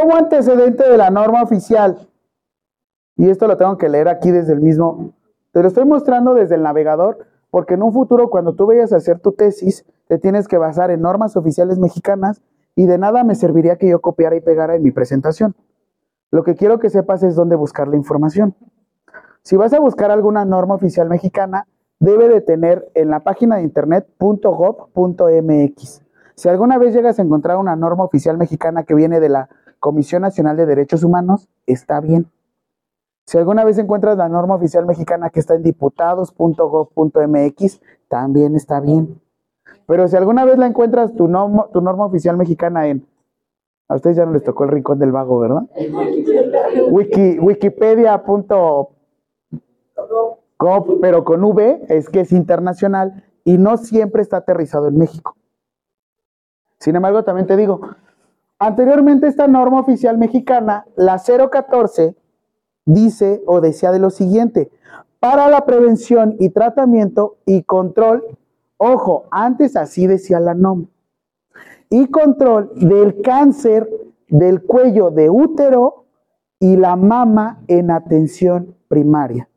Como antecedente de la norma oficial, y esto lo tengo que leer aquí desde el mismo, te lo estoy mostrando desde el navegador, porque en un futuro cuando tú vayas a hacer tu tesis, te tienes que basar en normas oficiales mexicanas y de nada me serviría que yo copiara y pegara en mi presentación. Lo que quiero que sepas es dónde buscar la información. Si vas a buscar alguna norma oficial mexicana, debe de tener en la página de internet .gov.mx. Si alguna vez llegas a encontrar una norma oficial mexicana que viene de la Comisión Nacional de Derechos Humanos, está bien. Si alguna vez encuentras la norma oficial mexicana que está en diputados.gov.mx, también está bien. Pero si alguna vez la encuentras tu norma, tu norma oficial mexicana en... A ustedes ya no les tocó el rincón del vago, ¿verdad? Wiki, Wikipedia.gov, pero con V, es que es internacional y no siempre está aterrizado en México. Sin embargo, también te digo, anteriormente esta norma oficial mexicana, la 014, dice o decía de lo siguiente, para la prevención y tratamiento y control, ojo, antes así decía la NOM, y control del cáncer del cuello de útero y la mama en atención primaria.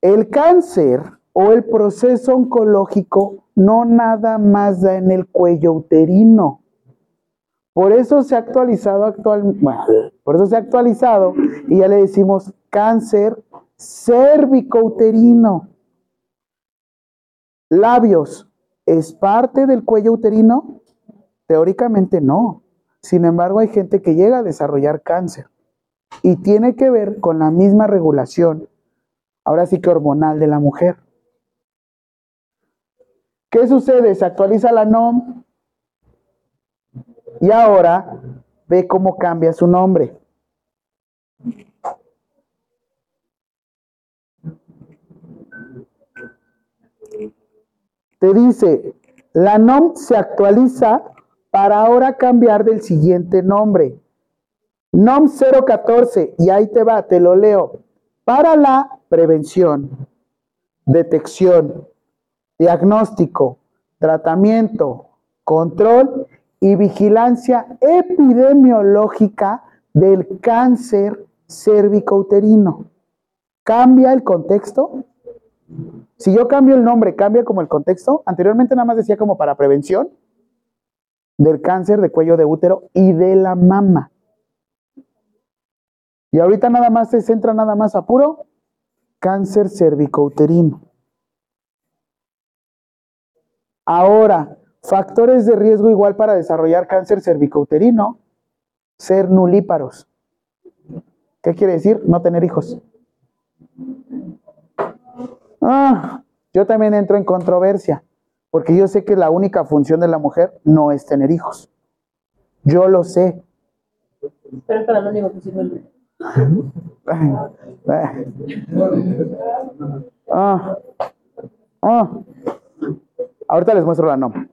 El cáncer o el proceso oncológico no nada más da en el cuello uterino. Por eso se ha actualizado actualmente, por eso se ha actualizado y ya le decimos cáncer cervicouterino. Labios, ¿es parte del cuello uterino? Teóricamente no. Sin embargo, hay gente que llega a desarrollar cáncer y tiene que ver con la misma regulación, ahora sí que hormonal de la mujer. ¿Qué sucede? Se actualiza la NOM y ahora ve cómo cambia su nombre. Te dice, la NOM se actualiza para ahora cambiar del siguiente nombre. NOM 014, y ahí te va, te lo leo. Para la prevención, detección, diagnóstico, tratamiento, control y vigilancia epidemiológica del cáncer cérvico-uterino. ¿Cambia el contexto? Si yo cambio el nombre, ¿cambia como el contexto? Anteriormente nada más decía como para prevención del cáncer de cuello de útero y de la mama. Y ahorita nada más se centra nada más a puro cáncer cérvico-uterino. Ahora, factores de riesgo igual para desarrollar cáncer cervicouterino, ser nulíparos. ¿Qué quiere decir? No tener hijos. Ah, yo también entro en controversia, porque yo sé que la única función de la mujer no es tener hijos. Yo lo sé. Pero es para lo único que sirve el Ah, ah. Ahorita les muestro la NOM.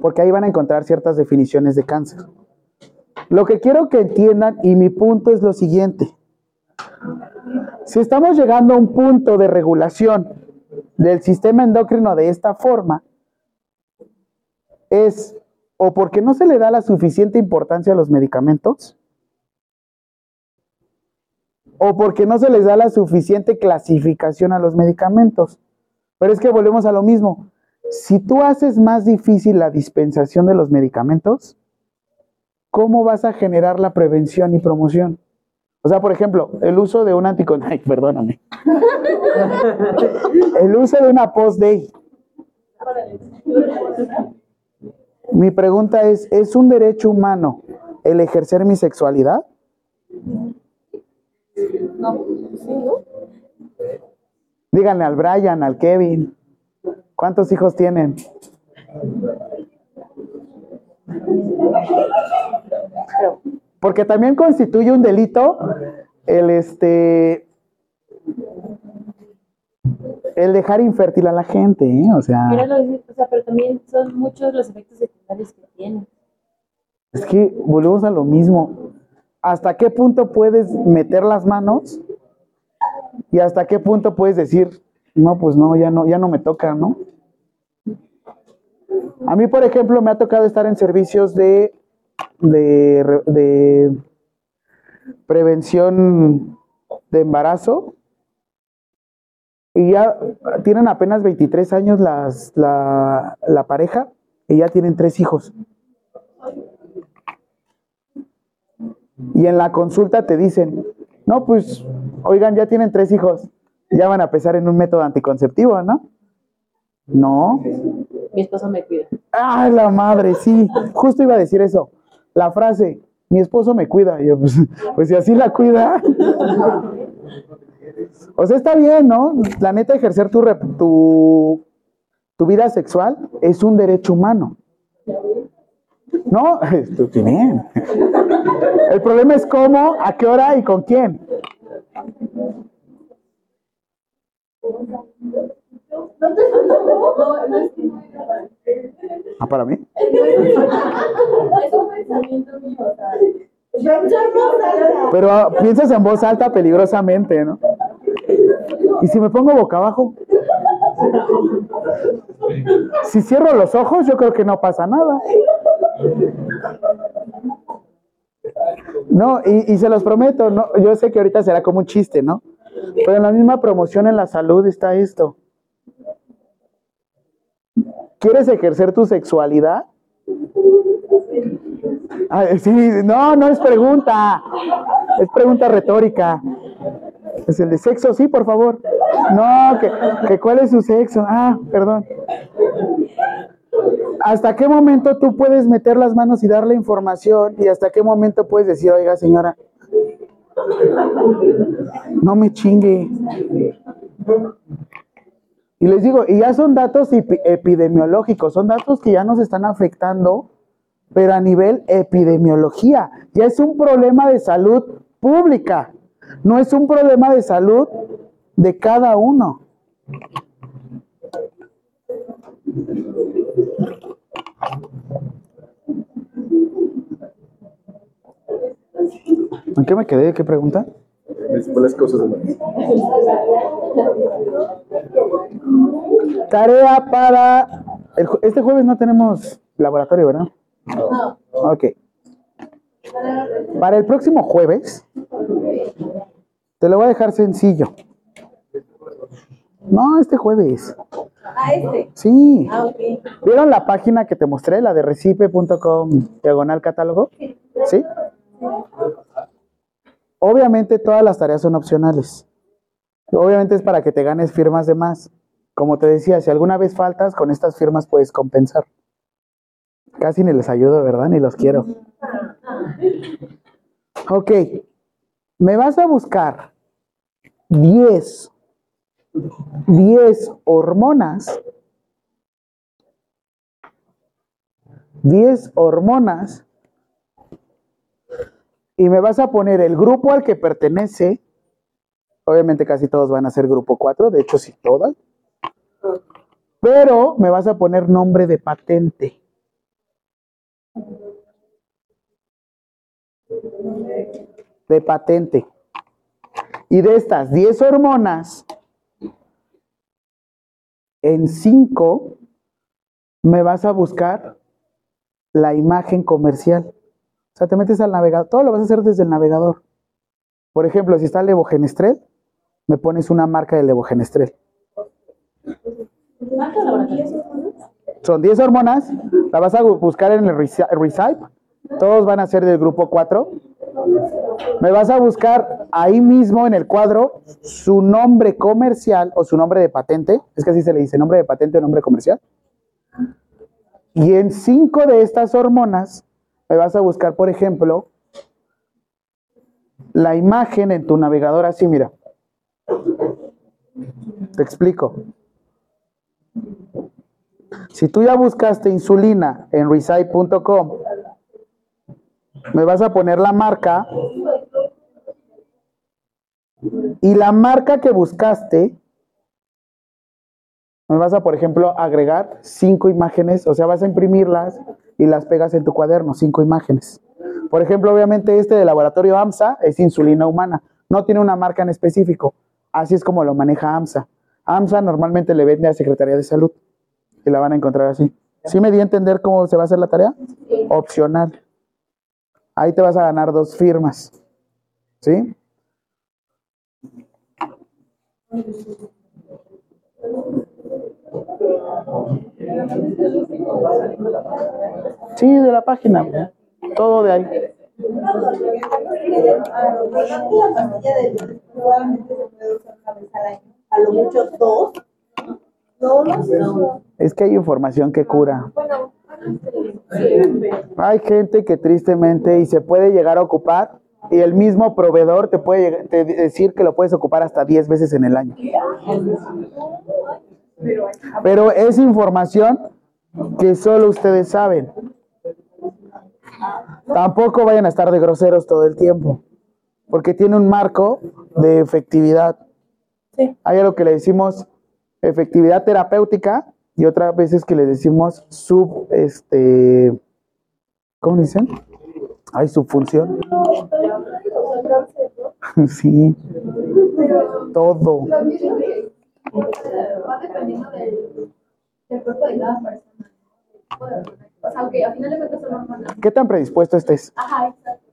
Porque ahí van a encontrar ciertas definiciones de cáncer. Lo que quiero que entiendan, y mi punto es lo siguiente. Si estamos llegando a un punto de regulación del sistema endocrino de esta forma, es o porque no se le da la suficiente importancia a los medicamentos, o porque no se les da la suficiente clasificación a los medicamentos. Pero es que volvemos a lo mismo. Si tú haces más difícil la dispensación de los medicamentos, ¿cómo vas a generar la prevención y promoción? O sea, por ejemplo, el uso de un anticonceptivo, [laughs] perdóname. el uso de una post-day. Mi pregunta es, ¿es un derecho humano el ejercer mi sexualidad? ¿no? Díganle al Brian, al Kevin. ¿Cuántos hijos tienen? Porque también constituye un delito el este el dejar infértil a la gente, ¿eh? o sea, Mira lo o sea, pero también son muchos los efectos secundarios que tiene. es que volvemos a lo mismo. ¿Hasta qué punto puedes meter las manos? Y hasta qué punto puedes decir, no, pues no, ya no, ya no me toca, ¿no? A mí, por ejemplo, me ha tocado estar en servicios de, de, re- de prevención de embarazo y ya tienen apenas 23 años la, la pareja y ya tienen tres hijos. Y en la consulta te dicen, no, pues, oigan, ya tienen tres hijos, ya van a empezar en un método anticonceptivo, ¿no? No. Mi esposo me cuida. Ay, la madre, sí. Justo iba a decir eso. La frase, mi esposo me cuida. Y yo, pues, pues si así la cuida. O sea, está bien, ¿no? La neta, ejercer tu, tu, tu vida sexual es un derecho humano. No, estoy bien. El problema es cómo, a qué hora y con quién. Ah, para mí. Pero ah, piensas en voz alta peligrosamente, ¿no? ¿Y si me pongo boca abajo? Si cierro los ojos, yo creo que no pasa nada. No, y, y se los prometo, no, yo sé que ahorita será como un chiste, ¿no? Pero en la misma promoción en la salud está esto. ¿Quieres ejercer tu sexualidad? Sí, no, no es pregunta. Es pregunta retórica. Es el de sexo, sí, por favor. No, que, que cuál es su sexo. Ah, perdón. ¿Hasta qué momento tú puedes meter las manos y darle información? ¿Y hasta qué momento puedes decir, oiga, señora, no me chingue? Y les digo, y ya son datos epi- epidemiológicos, son datos que ya nos están afectando, pero a nivel epidemiología. Ya es un problema de salud pública, no es un problema de salud de cada uno. ¿En qué me quedé? ¿Qué pregunta? Principales causas de muerte. Tarea para... el este jueves no tenemos laboratorio, ¿verdad? No. Ok. Para el próximo jueves, te lo voy a dejar sencillo. No, este jueves. Ah, este. Sí. Ah. ¿Vieron la página que te mostré, la de recipe.com diagonal catálogo? ¿Sí? Obviamente todas las tareas son opcionales. Obviamente es para que te ganes firmas de más. Como te decía, si alguna vez faltas, con estas firmas puedes compensar. Casi ni les ayudo, ¿verdad? Ni los quiero. Ok. Me vas a buscar 10, 10 hormonas 10 hormonas y me vas a poner el grupo al que pertenece. Obviamente casi todos van a ser grupo 4, de hecho sí todas. Pero me vas a poner nombre de patente. De patente. Y de estas 10 hormonas, en 5 me vas a buscar la imagen comercial. O sea, te metes al navegador, todo lo vas a hacer desde el navegador. Por ejemplo, si está el levogenestrel, me pones una marca del levogenestrel. Son 10 hormonas, la vas a bu- buscar en el Reci- Recipe, todos van a ser del grupo 4. Me vas a buscar ahí mismo en el cuadro su nombre comercial o su nombre de patente, es que así se le dice, nombre de patente o nombre comercial. Y en cinco de estas hormonas me vas a buscar, por ejemplo, la imagen en tu navegador así, mira. Te explico. Si tú ya buscaste insulina en resite.com me vas a poner la marca y la marca que buscaste, me vas a, por ejemplo, agregar cinco imágenes, o sea, vas a imprimirlas y las pegas en tu cuaderno, cinco imágenes. Por ejemplo, obviamente este de laboratorio AMSA es insulina humana, no tiene una marca en específico, así es como lo maneja AMSA. AMSA normalmente le vende a Secretaría de Salud y la van a encontrar así. ¿Sí me di a entender cómo se va a hacer la tarea? Opcional. Ahí te vas a ganar dos firmas. ¿Sí? Sí, de la página. Todo de ahí. Es que hay información que cura. Hay gente que tristemente y se puede llegar a ocupar y el mismo proveedor te puede te decir que lo puedes ocupar hasta 10 veces en el año. Pero es información que solo ustedes saben. Tampoco vayan a estar de groseros todo el tiempo, porque tiene un marco de efectividad. Hay algo que le decimos efectividad terapéutica y otras veces que le decimos sub, este, ¿cómo dicen? Hay subfunción. [laughs] sí, todo. Va dependiendo del, del cuerpo de cada persona. O sea, aunque a final de cuentas son hormonas. ¿Qué tan predispuesto estés? Ajá, exacto.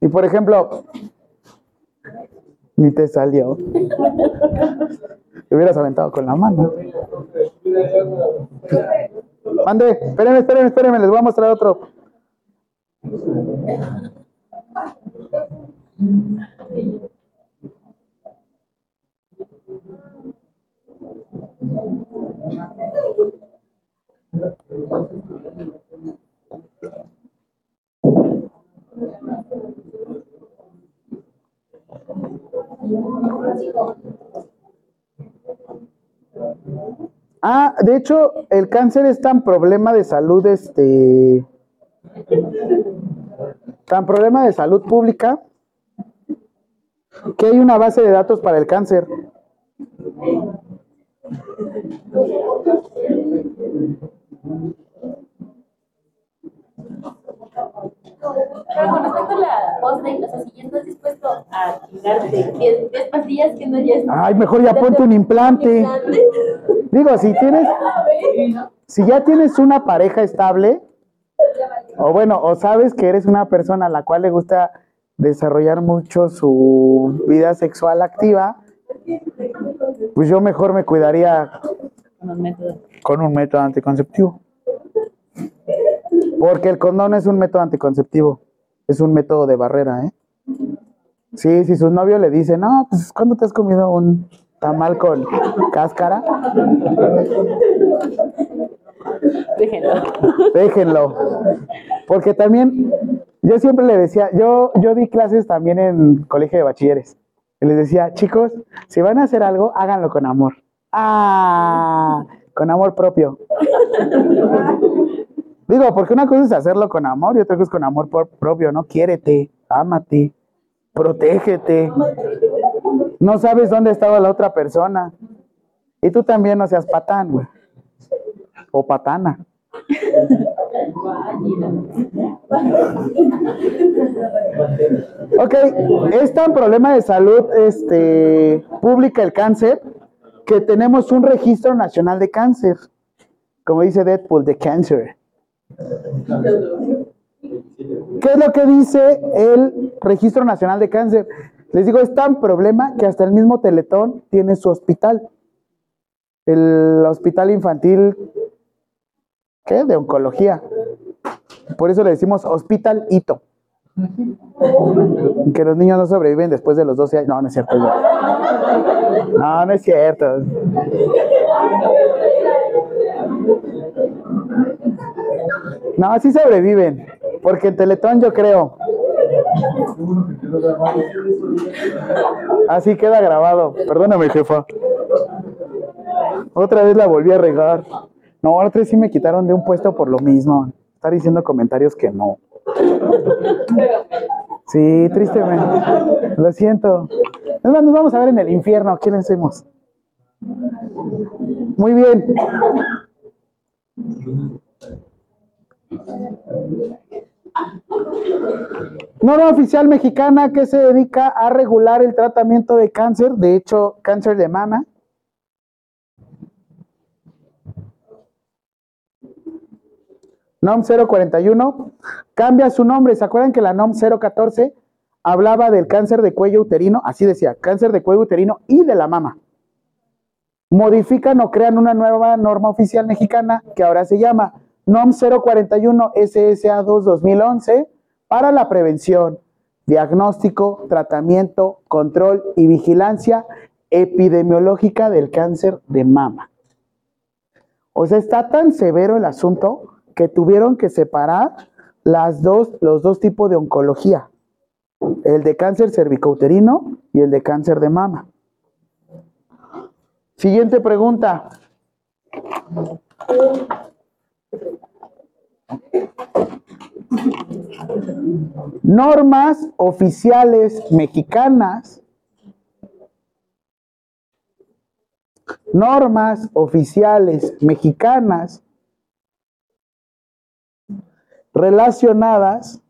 Y por ejemplo, ni te salió. Te hubieras aventado con la mano. Mande, espérenme, espérenme, espérenme, les voy a mostrar otro. Ah, de hecho, el cáncer es tan problema de salud, este, tan problema de salud pública, que hay una base de datos para el cáncer. Pero con respecto a la post-date, o sea, si ya estás dispuesto a chingarte 10 10 pastillas que no ya es... Ay, mejor ya ponte un implante. Digo, si [laughs] tienes, si ya tienes una pareja estable, o bueno, o sabes que eres una persona a la cual le gusta desarrollar mucho su vida sexual activa, pues yo mejor me cuidaría Con los métodos. con un método anticonceptivo. Porque el condón es un método anticonceptivo, es un método de barrera, ¿eh? Sí, si su novio le dice, no, pues ¿cuándo te has comido un tamal con cáscara? Déjenlo. Déjenlo. Porque también, yo siempre le decía, yo, yo di clases también en colegio de bachilleres. Les decía, chicos, si van a hacer algo, háganlo con amor. Ah, con amor propio. Digo, porque una cosa es hacerlo con amor y otra cosa es con amor propio, ¿no? Quiérete, ámate, protégete. No sabes dónde estaba la otra persona. Y tú también no seas patán, güey. O patana. Ok, es tan problema de salud este, pública el cáncer que tenemos un registro nacional de cáncer. Como dice Deadpool, de cáncer. ¿Qué es lo que dice el Registro Nacional de Cáncer? Les digo, es tan problema que hasta el mismo Teletón tiene su hospital. El hospital infantil, ¿qué? De oncología. Por eso le decimos Hospital Hito. Que los niños no sobreviven después de los 12 años. No, no es cierto. No, no, no es cierto. No, sí sobreviven. Porque en Teletón yo creo. Así queda grabado. Perdóname, jefa. Otra vez la volví a regar. No, otra vez sí me quitaron de un puesto por lo mismo. Estar diciendo comentarios que no. Sí, tristemente. Lo siento. Es más, nos vamos a ver en el infierno. ¿Quién hacemos? Muy bien. Norma oficial mexicana que se dedica a regular el tratamiento de cáncer, de hecho, cáncer de mama. NOM 041 cambia su nombre. ¿Se acuerdan que la NOM 014 hablaba del cáncer de cuello uterino? Así decía, cáncer de cuello uterino y de la mama. Modifican o crean una nueva norma oficial mexicana que ahora se llama NOM 041 SSA 2 2011 para la prevención, diagnóstico, tratamiento, control y vigilancia epidemiológica del cáncer de mama. O sea, está tan severo el asunto que tuvieron que separar las dos, los dos tipos de oncología, el de cáncer cervicouterino y el de cáncer de mama. Siguiente pregunta. Normas oficiales mexicanas. Normas oficiales mexicanas relacionadas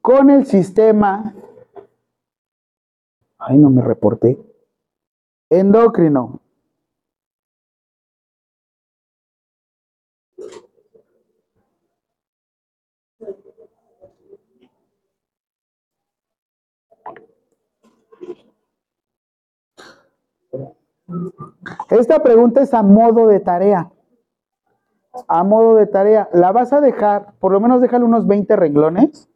con el sistema, ay no me reporté, endocrino. Esta pregunta es a modo de tarea. A modo de tarea. La vas a dejar, por lo menos déjale unos 20 renglones,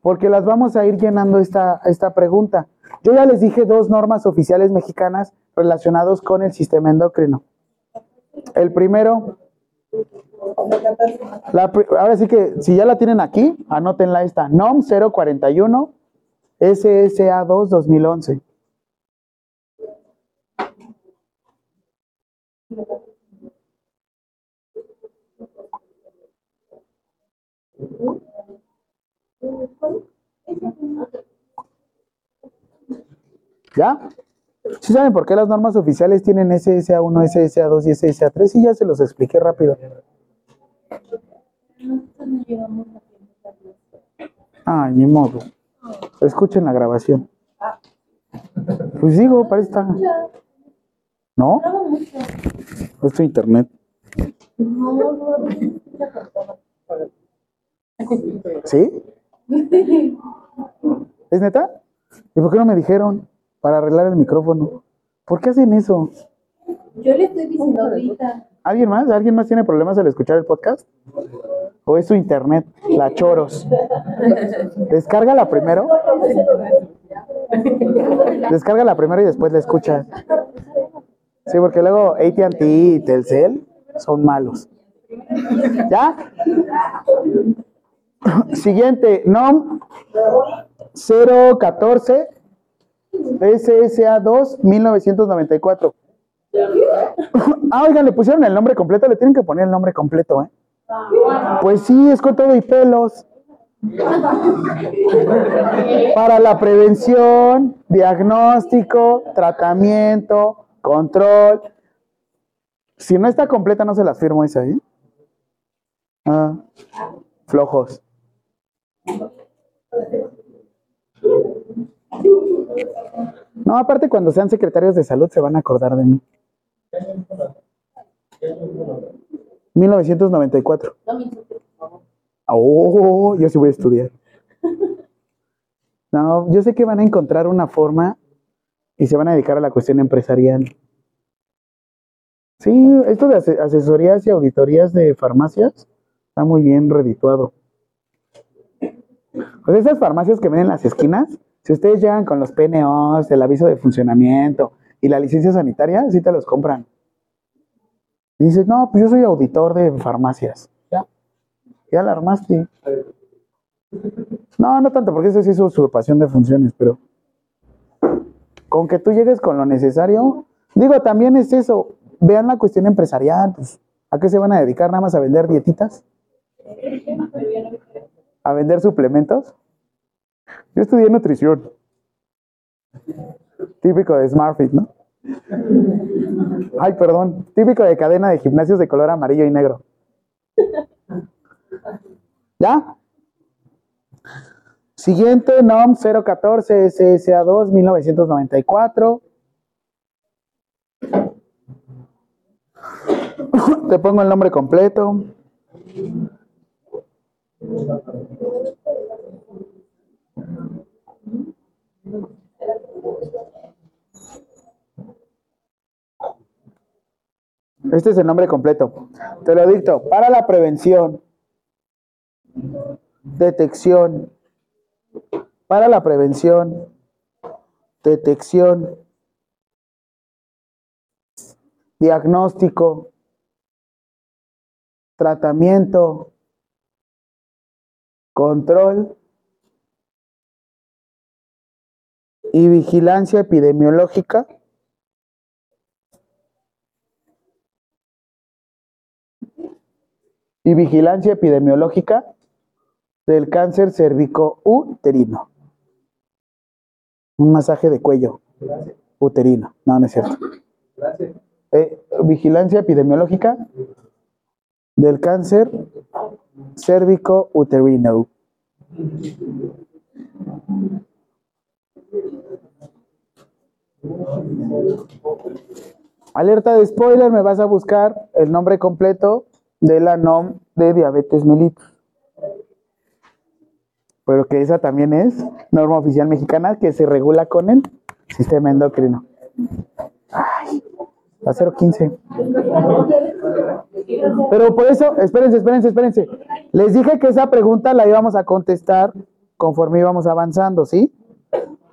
porque las vamos a ir llenando esta, esta pregunta. Yo ya les dije dos normas oficiales mexicanas relacionados con el sistema endocrino. El primero, ahora sí que si ya la tienen aquí, anótenla esta, NOM 041 SSA 2 2011. ¿Ya? ¿Sí saben por qué las normas oficiales tienen SSA1, SSA2 y SSA3? Sí, ya se los expliqué rápido. Ah, ni modo. Escuchen la grabación. Pues digo, para esta. ¿No? Es tu internet. ¿Sí? ¿Es neta? ¿Y por qué no me dijeron? Para arreglar el micrófono. ¿Por qué hacen eso? Yo le estoy diciendo ahorita. ¿Alguien más? ¿Alguien más tiene problemas al escuchar el podcast? ¿O es su internet? La choros. Descárgala primero. [laughs] Descárgala primero y después la escuchas. Sí, porque luego ATT y Telcel son malos. ¿Ya? Siguiente, NOM 014 SSA 2 1994. Ah, oigan, le pusieron el nombre completo, le tienen que poner el nombre completo, ¿eh? Pues sí, es con todo y pelos. Para la prevención, diagnóstico, tratamiento, control. Si no está completa, no se las firmo esa, ¿eh? Ah, flojos. No, aparte cuando sean secretarios de salud se van a acordar de mí. 1994. Oh, yo sí voy a estudiar. No, yo sé que van a encontrar una forma y se van a dedicar a la cuestión empresarial. Sí, esto de ase- asesorías y auditorías de farmacias está muy bien redituado. Pues esas farmacias que ven en las esquinas, si ustedes llegan con los PNOs, el aviso de funcionamiento y la licencia sanitaria, sí te los compran. Y dices, no, pues yo soy auditor de farmacias. Ya, ya la armaste. No, no tanto, porque eso sí es usurpación de funciones, pero con que tú llegues con lo necesario, digo, también es eso, vean la cuestión empresarial, pues, ¿A qué se van a dedicar? ¿Nada más a vender dietitas? ¿A vender suplementos? Yo estudié nutrición. Típico de SmartFit, ¿no? Ay, perdón. Típico de cadena de gimnasios de color amarillo y negro. ¿Ya? Siguiente, NOM 014 SSA2 1994. Te pongo el nombre completo. Este es el nombre completo. Te lo dicto. Para la prevención, detección, para la prevención, detección, diagnóstico, tratamiento, control y vigilancia epidemiológica y vigilancia epidemiológica del cáncer cervico-uterino. Un masaje de cuello uterino. No, no es cierto. Eh, vigilancia epidemiológica del cáncer cérvico-uterino. Alerta de spoiler, me vas a buscar el nombre completo de la NOM de diabetes mellitus. Pero que esa también es norma oficial mexicana que se regula con el sistema endocrino. Ay, la 015. Pero por eso, espérense, espérense, espérense. Les dije que esa pregunta la íbamos a contestar conforme íbamos avanzando, ¿sí?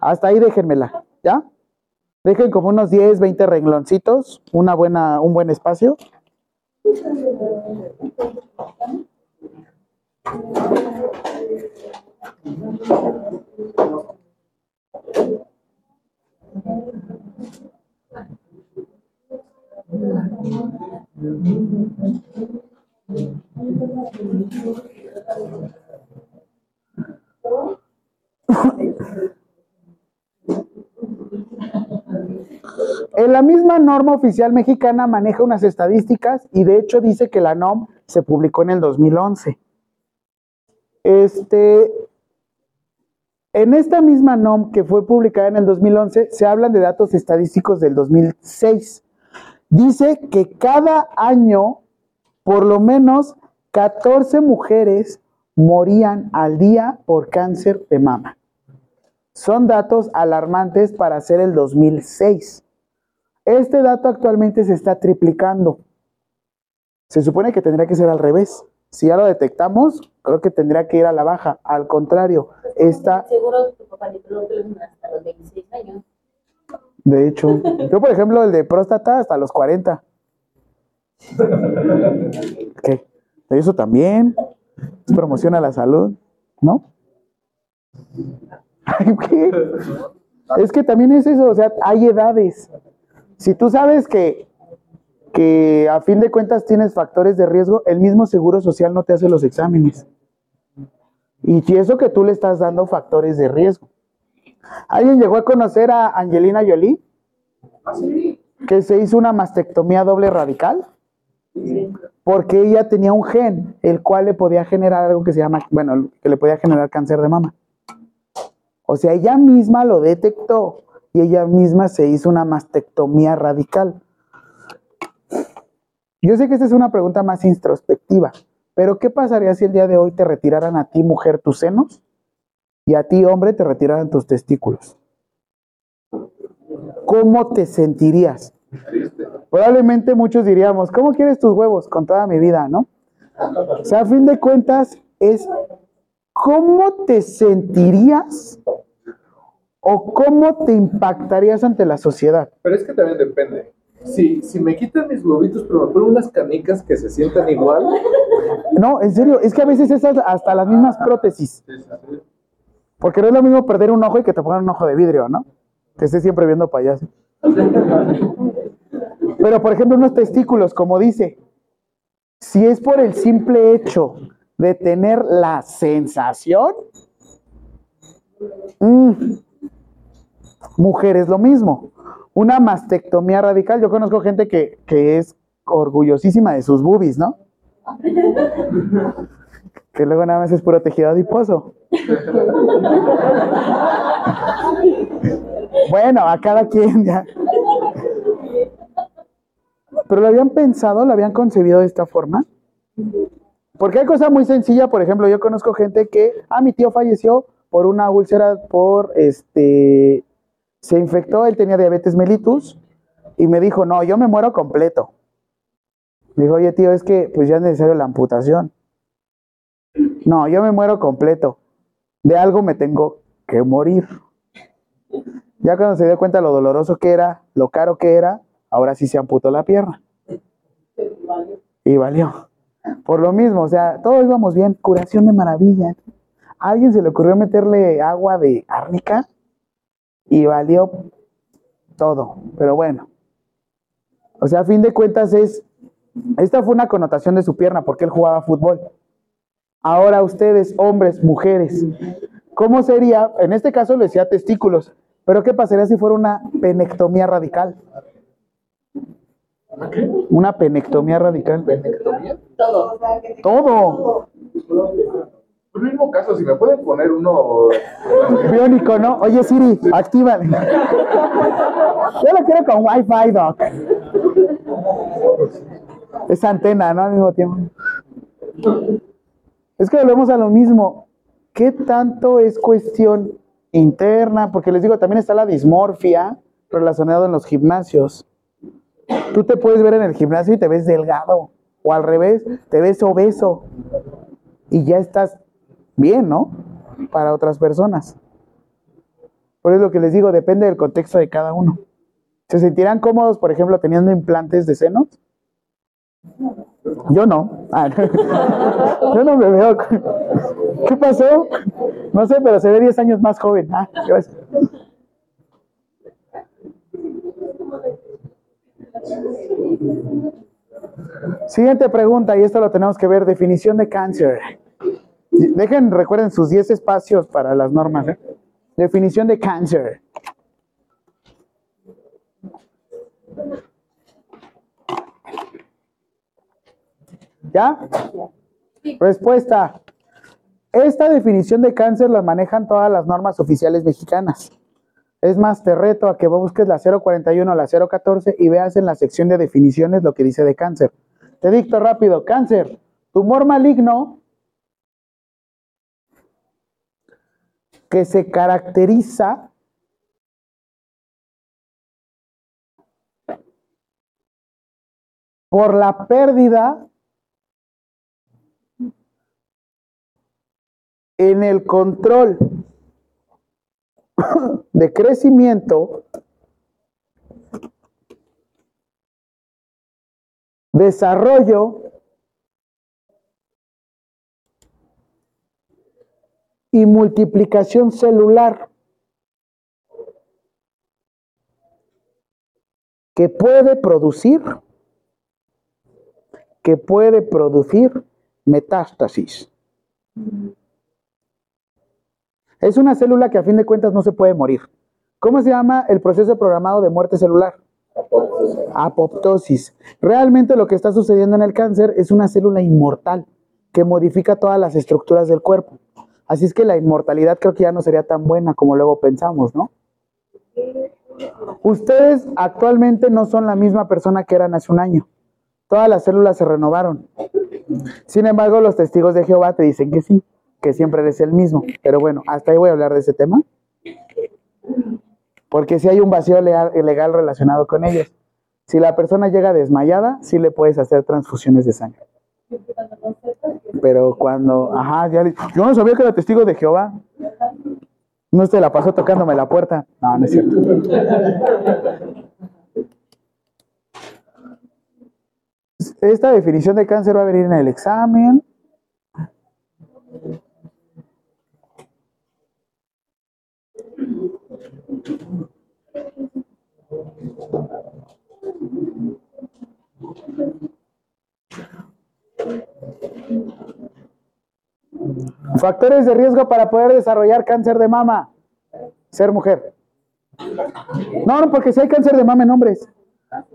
Hasta ahí déjenmela, ¿ya? Dejen como unos 10, 20 rengloncitos, una buena, un buen espacio. En la misma norma oficial mexicana maneja unas estadísticas y de hecho dice que la NOM se publicó en el 2011. Este, en esta misma NOM que fue publicada en el 2011 se hablan de datos estadísticos del 2006. Dice que cada año por lo menos 14 mujeres morían al día por cáncer de mama. Son datos alarmantes para hacer el 2006. Este dato actualmente se está triplicando. Se supone que tendría que ser al revés. Si ya lo detectamos, creo que tendría que ir a la baja. Al contrario, está... Seguro tu papá le hasta los 26 años. De hecho, yo por ejemplo, el de próstata hasta los 40. ¿Qué? Eso también. Es promoción a la salud, ¿no? ¿Qué? Es que también es eso, o sea, hay edades. Si tú sabes que, que a fin de cuentas tienes factores de riesgo, el mismo seguro social no te hace los exámenes. Y eso que tú le estás dando factores de riesgo. ¿Alguien llegó a conocer a Angelina Jolie? Que se hizo una mastectomía doble radical. Porque ella tenía un gen, el cual le podía generar algo que se llama, bueno, que le podía generar cáncer de mama. O sea, ella misma lo detectó y ella misma se hizo una mastectomía radical. Yo sé que esta es una pregunta más introspectiva, pero ¿qué pasaría si el día de hoy te retiraran a ti, mujer, tus senos y a ti, hombre, te retiraran tus testículos? ¿Cómo te sentirías? Probablemente muchos diríamos, ¿cómo quieres tus huevos? Con toda mi vida, ¿no? O sea, a fin de cuentas, es ¿cómo te sentirías o cómo te impactarías ante la sociedad? Pero es que también depende. Si, si me quitan mis globitos, pero me ponen unas canicas que se sientan igual. No, en serio, es que a veces es hasta las mismas prótesis. Porque no es lo mismo perder un ojo y que te pongan un ojo de vidrio, ¿no? Que estés siempre viendo payaso. Pero, por ejemplo, unos testículos, como dice, Si es por el simple hecho de tener la sensación, mm, mujeres lo mismo. Una mastectomía radical, yo conozco gente que, que es orgullosísima de sus boobies, ¿no? Que luego nada más es puro tejido adiposo. Bueno, a cada quien ya. Pero lo habían pensado, lo habían concebido de esta forma. Porque hay cosa muy sencilla, por ejemplo, yo conozco gente que, ah, mi tío falleció por una úlcera, por este, se infectó, él tenía diabetes mellitus y me dijo, no, yo me muero completo. Me dijo, oye tío, es que pues ya es necesario la amputación. No, yo me muero completo. De algo me tengo que morir. Ya cuando se dio cuenta lo doloroso que era, lo caro que era, ahora sí se amputó la pierna. Y valió. Por lo mismo, o sea, todos íbamos bien, curación de maravilla. A alguien se le ocurrió meterle agua de árnica y valió todo. Pero bueno. O sea, a fin de cuentas es, esta fue una connotación de su pierna porque él jugaba fútbol. Ahora ustedes, hombres, mujeres, ¿cómo sería? En este caso le decía testículos, pero ¿qué pasaría si fuera una penectomía radical? Una penectomía radical. ¿Penectomía? Todo. Todo. Pues mismo caso, si me pueden poner uno. [laughs] Biónico, ¿no? Oye, Siri, activa. [laughs] Yo lo quiero con Wi-Fi, Doc. Es antena, ¿no? Al mismo tiempo. Es que volvemos a lo mismo. ¿Qué tanto es cuestión interna? Porque les digo, también está la dismorfia relacionada en los gimnasios. Tú te puedes ver en el gimnasio y te ves delgado. O al revés, te ves obeso. Y ya estás bien, ¿no? Para otras personas. Por eso lo que les digo, depende del contexto de cada uno. ¿Se sentirán cómodos, por ejemplo, teniendo implantes de senos? Yo no. Ah, [laughs] yo no me veo. ¿Qué pasó? No sé, pero se ve 10 años más joven. Ah. Siguiente pregunta, y esto lo tenemos que ver, definición de cáncer. Dejen, recuerden sus 10 espacios para las normas. ¿eh? Definición de cáncer. ¿Ya? Respuesta. Esta definición de cáncer la manejan todas las normas oficiales mexicanas. Es más, te reto a que busques la 041 o la 014 y veas en la sección de definiciones lo que dice de cáncer. Te dicto rápido, cáncer, tumor maligno que se caracteriza por la pérdida en el control [coughs] de crecimiento, desarrollo y multiplicación celular que puede producir que puede producir metástasis. Es una célula que a fin de cuentas no se puede morir. ¿Cómo se llama el proceso programado de muerte celular? Apoptosis. Realmente lo que está sucediendo en el cáncer es una célula inmortal que modifica todas las estructuras del cuerpo. Así es que la inmortalidad creo que ya no sería tan buena como luego pensamos, ¿no? Ustedes actualmente no son la misma persona que eran hace un año. Todas las células se renovaron. Sin embargo, los testigos de Jehová te dicen que sí, que siempre eres el mismo. Pero bueno, hasta ahí voy a hablar de ese tema. Porque si hay un vacío legal, relacionado con ellos. Si la persona llega desmayada, sí le puedes hacer transfusiones de sangre. Pero cuando, ajá, ya le- yo no sabía que era testigo de Jehová. No se la pasó tocándome la puerta. No, no es cierto. Esta definición de cáncer va a venir en el examen. Factores de riesgo para poder desarrollar cáncer de mama. Ser mujer. No, no, porque si hay cáncer de mama en hombres.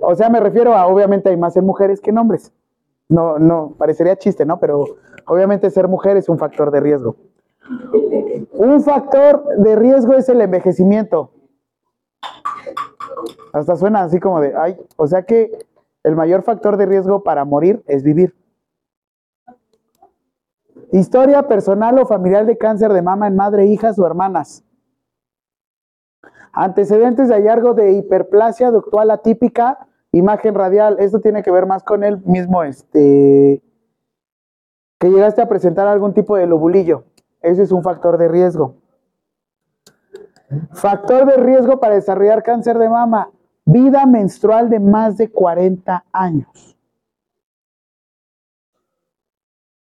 O sea, me refiero a, obviamente hay más en mujeres que en hombres. No, no, parecería chiste, ¿no? Pero obviamente ser mujer es un factor de riesgo. Un factor de riesgo es el envejecimiento. Hasta suena así como de, ay, o sea que el mayor factor de riesgo para morir es vivir. Historia personal o familiar de cáncer de mama en madre, hijas o hermanas. Antecedentes de hallazgo de hiperplasia ductual atípica, imagen radial. Esto tiene que ver más con el mismo, este, que llegaste a presentar algún tipo de lobulillo. Ese es un factor de riesgo. Factor de riesgo para desarrollar cáncer de mama, vida menstrual de más de 40 años.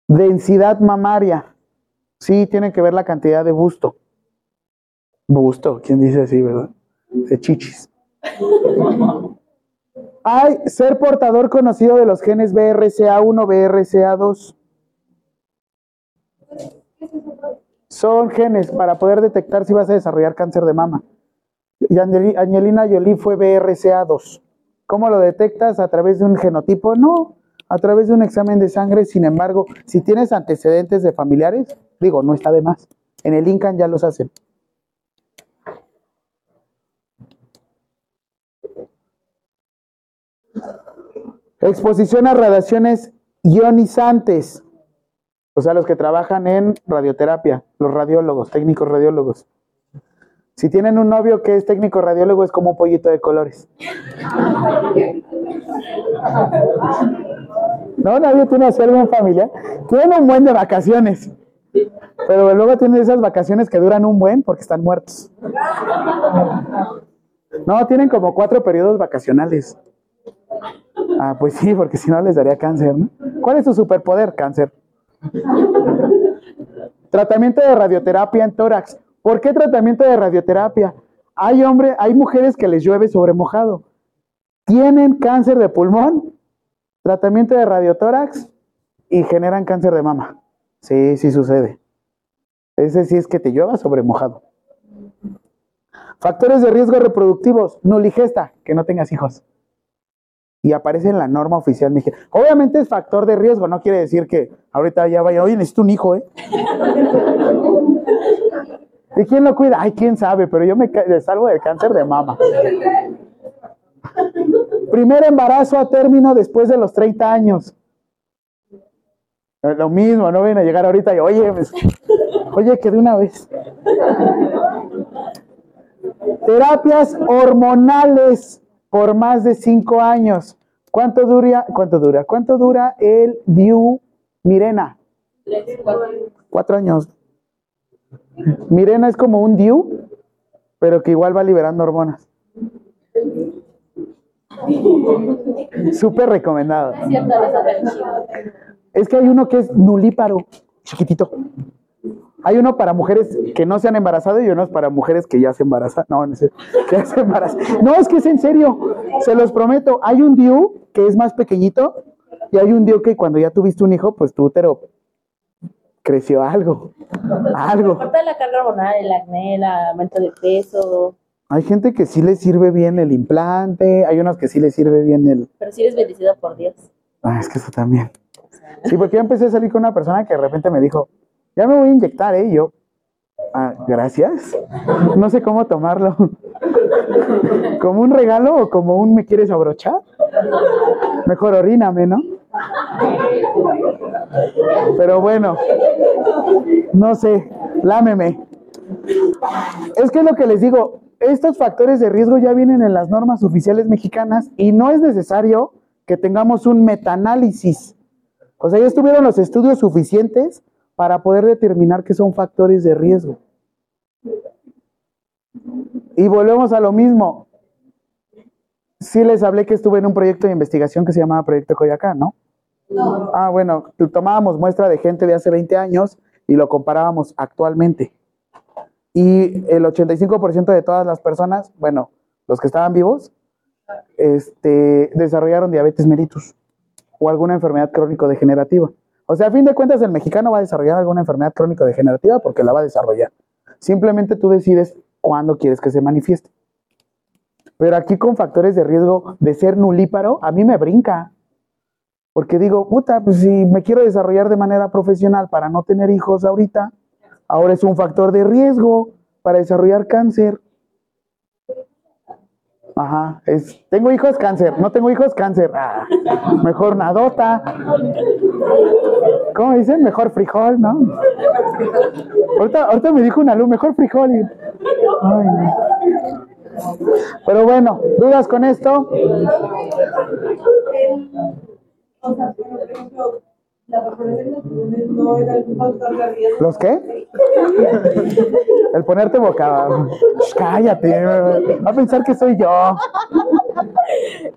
Densidad mamaria. Sí, tiene que ver la cantidad de busto. Busto, ¿quién dice así, verdad? De chichis. Hay ser portador conocido de los genes BRCA1, BRCA2. Son genes para poder detectar si vas a desarrollar cáncer de mama. Y Angeli- Angelina Jolie fue BRCA2. ¿Cómo lo detectas? ¿A través de un genotipo? No, a través de un examen de sangre. Sin embargo, si tienes antecedentes de familiares, digo, no está de más. En el INCAN ya los hacen. Exposición a radiaciones ionizantes. O sea, los que trabajan en radioterapia, los radiólogos, técnicos radiólogos. Si tienen un novio que es técnico radiólogo, es como un pollito de colores. No, nadie tiene así algún familiar. Tienen un buen de vacaciones. Pero luego tienen esas vacaciones que duran un buen porque están muertos. No, tienen como cuatro periodos vacacionales. Ah, pues sí, porque si no les daría cáncer, ¿no? ¿Cuál es su superpoder? Cáncer. Tratamiento de radioterapia en tórax. ¿Por qué tratamiento de radioterapia? Hay hombre, hay mujeres que les llueve sobre mojado. Tienen cáncer de pulmón, tratamiento de radiotórax y generan cáncer de mama. Sí, sí sucede. Ese sí es que te llueva sobre mojado. Factores de riesgo reproductivos, nuligesta, que no tengas hijos. Y aparece en la norma oficial mexicana. Obviamente es factor de riesgo, no quiere decir que ahorita ya vaya, oye, necesito un hijo, ¿eh? [laughs] ¿Y quién lo cuida? Ay, quién sabe, pero yo me salvo del cáncer de mama. Primer embarazo a término después de los 30 años. Eh, Lo mismo, no vienen a llegar ahorita y, oye, pues, oye, que de una vez. Terapias hormonales por más de 5 años. ¿Cuánto dura, cuánto dura? ¿Cuánto dura el DIU Mirena? Cuatro años. Mirena es como un DIU, pero que igual va liberando hormonas. Súper recomendado. Es cierto, que hay uno que es nulíparo, chiquitito. Hay uno para mujeres que no se han embarazado y uno para mujeres que ya se embarazan. No, no sé, que [laughs] ya se embarazan. No, es que es en serio, se los prometo. Hay un DIU que es más pequeñito y hay un DIU que cuando ya tuviste un hijo, pues tu útero creció algo, algo. Corta la carga hormonal, el acné, el aumento de peso. Hay gente que sí le sirve bien el implante, hay unos que sí le sirve bien el... Pero si eres bendecido por Dios. Ah, es que eso también. [laughs] Sí, porque yo empecé a salir con una persona que de repente me dijo, ya me voy a inyectar, ¿eh? Y yo, ah, gracias. No sé cómo tomarlo. [laughs] ¿Como un regalo o como un me quieres abrochar? Mejor oríname, ¿no? Pero bueno, no sé, lámeme. Es que es lo que les digo, estos factores de riesgo ya vienen en las normas oficiales mexicanas y no es necesario que tengamos un metaanálisis. O sea, ya estuvieron los estudios suficientes para poder determinar que son factores de riesgo. Y volvemos a lo mismo. Sí les hablé que estuve en un proyecto de investigación que se llamaba Proyecto Coyacán, ¿no? No. Ah, bueno, tomábamos muestra de gente de hace 20 años y lo comparábamos actualmente. Y el 85% de todas las personas, bueno, los que estaban vivos, este, desarrollaron diabetes mellitus. o alguna enfermedad crónico-degenerativa. O sea, a fin de cuentas, el mexicano va a desarrollar alguna enfermedad crónico-degenerativa porque la va a desarrollar. Simplemente tú decides cuándo quieres que se manifieste. Pero aquí con factores de riesgo de ser nulíparo, a mí me brinca. Porque digo, puta, pues si me quiero desarrollar de manera profesional para no tener hijos ahorita, ahora es un factor de riesgo para desarrollar cáncer. Ajá, es, tengo hijos, cáncer, no tengo hijos, cáncer. Ah, mejor nadota. ¿Cómo dicen? Mejor frijol, ¿no? Ahorita, ahorita me dijo una luz, mejor frijol. y- Ay, no. Pero bueno, ¿dudas con esto? O sea, por ejemplo, la perforación de pulmones no es algún factor de riesgo. ¿Los qué? [laughs] El ponerte boca. Shh, Cállate, va a pensar que soy yo.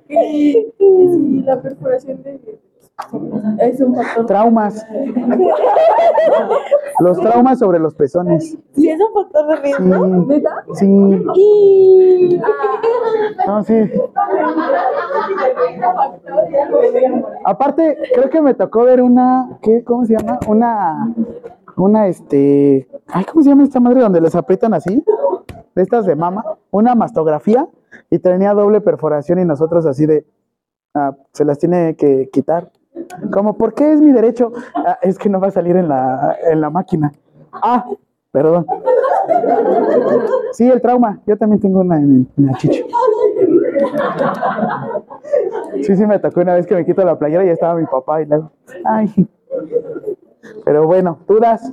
Y si la perforación de es un factor. Traumas. Los traumas sobre los pezones. Si es un factor de riesgo. Sí. ¿Neta? Sí. Y No, sí. Aparte, creo que me tocó ver una, ¿qué? ¿Cómo se llama? Una, una, este, ay, ¿cómo se llama esta madre donde les aprietan así? De estas de mama, una mastografía y tenía doble perforación y nosotros así de, ah, se las tiene que quitar. Como, ¿por qué es mi derecho? "Ah, es que no va a salir en la, en la máquina. Ah, perdón. Sí, el trauma. Yo también tengo una en, la chicha. Sí, sí, me tocó una vez que me quito la playera y estaba mi papá y luego. Ay. Pero bueno, dudas.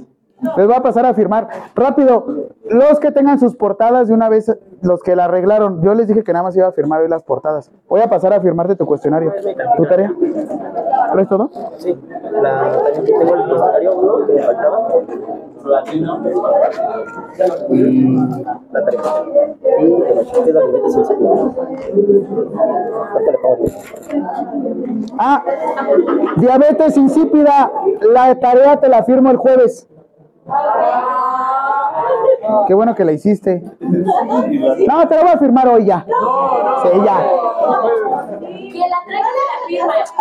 Les va a pasar a firmar. Rápido, los que tengan sus portadas de una vez, los que la arreglaron. Yo les dije que nada más iba a firmar hoy las portadas. Voy a pasar a firmarte tu cuestionario. ¿Tu tarea? ¿Traes todo? Sí, la tarea que tengo el cuestionario uno que me faltaba. Y la tarea. Y el otro que es la diabetes insípida. Ah, diabetes insípida. La tarea te la firmo el jueves. Qué bueno que la hiciste. No, te la voy a firmar hoy ya. Sí, ya.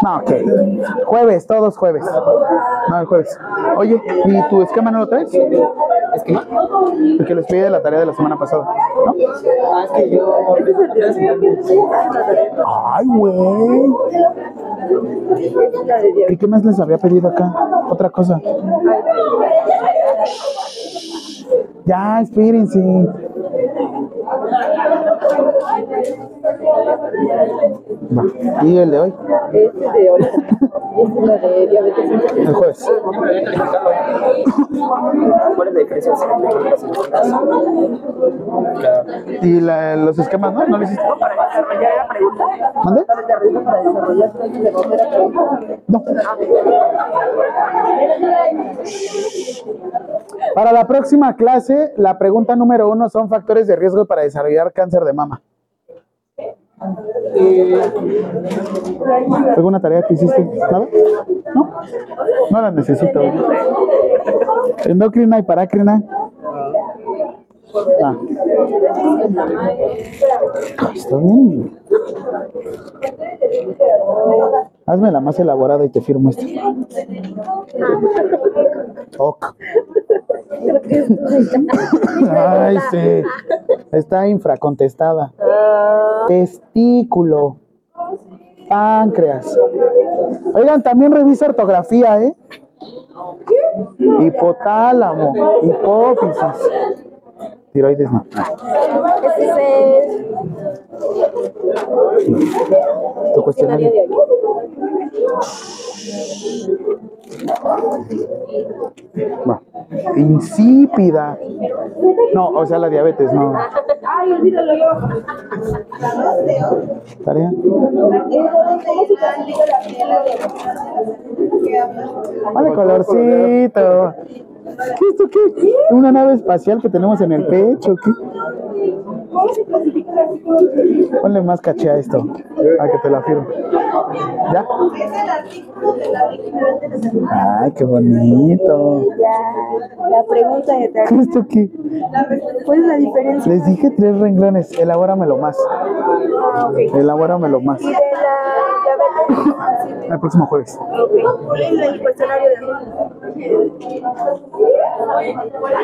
No, ok. Jueves, todos jueves. No, el jueves. Oye, ¿y tu esquema no lo traes? ¿Esquema? El que les pedí de la tarea de la semana pasada. ¿No? Ah, es que yo. Ay, güey. ¿Y qué más les había pedido acá? Otra cosa. Ya, espérense. ¿Y el de hoy? este de hoy. Este es la de diabetes. El jueves. ¿Cuál es la diferencia entre crónicas y la- los esquemas, no? ¿No lo hiciste? Para desarrollar la. No. Para la próxima clase, la pregunta número uno son factores de riesgo para desarrollar cáncer de mama. ¿Alguna tarea que hiciste? ¿Nada? ¿No? No la necesito. Endocrina y parácrina. Ah. Está bien. Hazme la más elaborada y te firmo esta. Ok. Ay, sí. Está infracontestada. Testículo. Páncreas. Oigan, también revisa ortografía, ¿eh? Hipotálamo. Hipófisis. Tiroides no. Este es Tu cuestionario. de hoy. Va. Insípida. No, o sea, la diabetes, no. Ay, olvídalo yo. La dos de hoy. Tarea. ¿Cómo se clasifica la piel a la que habla sobre la Vale, colorcito. ¿Qué es esto qué? ¿Una nave espacial que tenemos en el pecho? ¿Qué? Ponle más caché a esto, a que te la firme. ¿Ya? Ay, qué bonito. Ya, la pregunta de ¿Qué es esto qué? ¿Cuál es la diferencia Les dije tres renglones, elabóramelo más. Elabóramelo más. de la diabetes El próximo jueves. El, el cuestionario de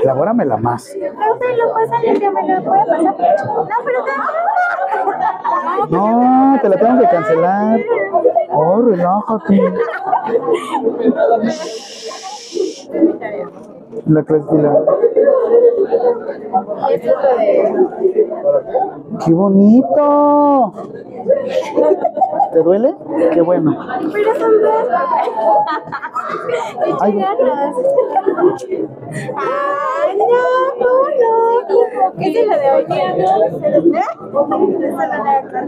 Elabóramela más. Profe, lo pasan el que me lo puede pasar. No, pero No, te la tengo que cancelar. Oh, relájate. La... Esto es lo de. ¡Qué bonito! ¿Te duele? Qué bueno. Pero son dos. Ay. Ganas. Ay, no, ¿cómo no? ¿Qué es de hoy? ¿Eh? La de acá.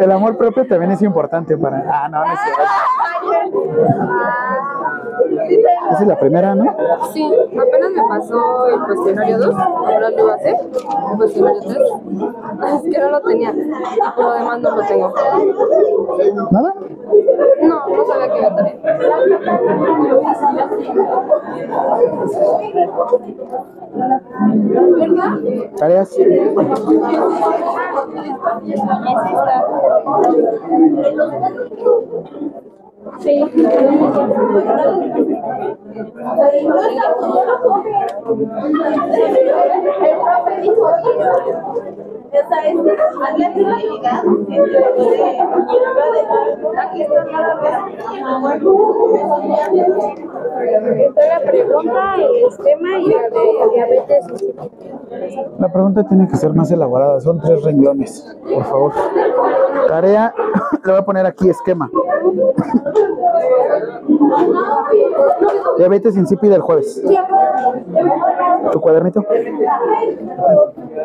El amor propio también es importante para... Ah, no, no es cierto. Esa es la primera, ¿no? Sí, apenas me pasó el cuestionario 2, ahora lo iba a hacer, el cuestionario 3. [laughs] Es que no lo tenía, por lo demás no lo tengo. ¿Nada? No, no sabía que iba a tener. Tareas. Esa es había significado aquí está la pregunta, el esquema y la de diabetes La pregunta tiene que ser más elaborada. Son tres renglones, por favor. Tarea, [laughs] le voy a poner aquí esquema. Diabetes insípida el jueves. ¿Tu cuadernito?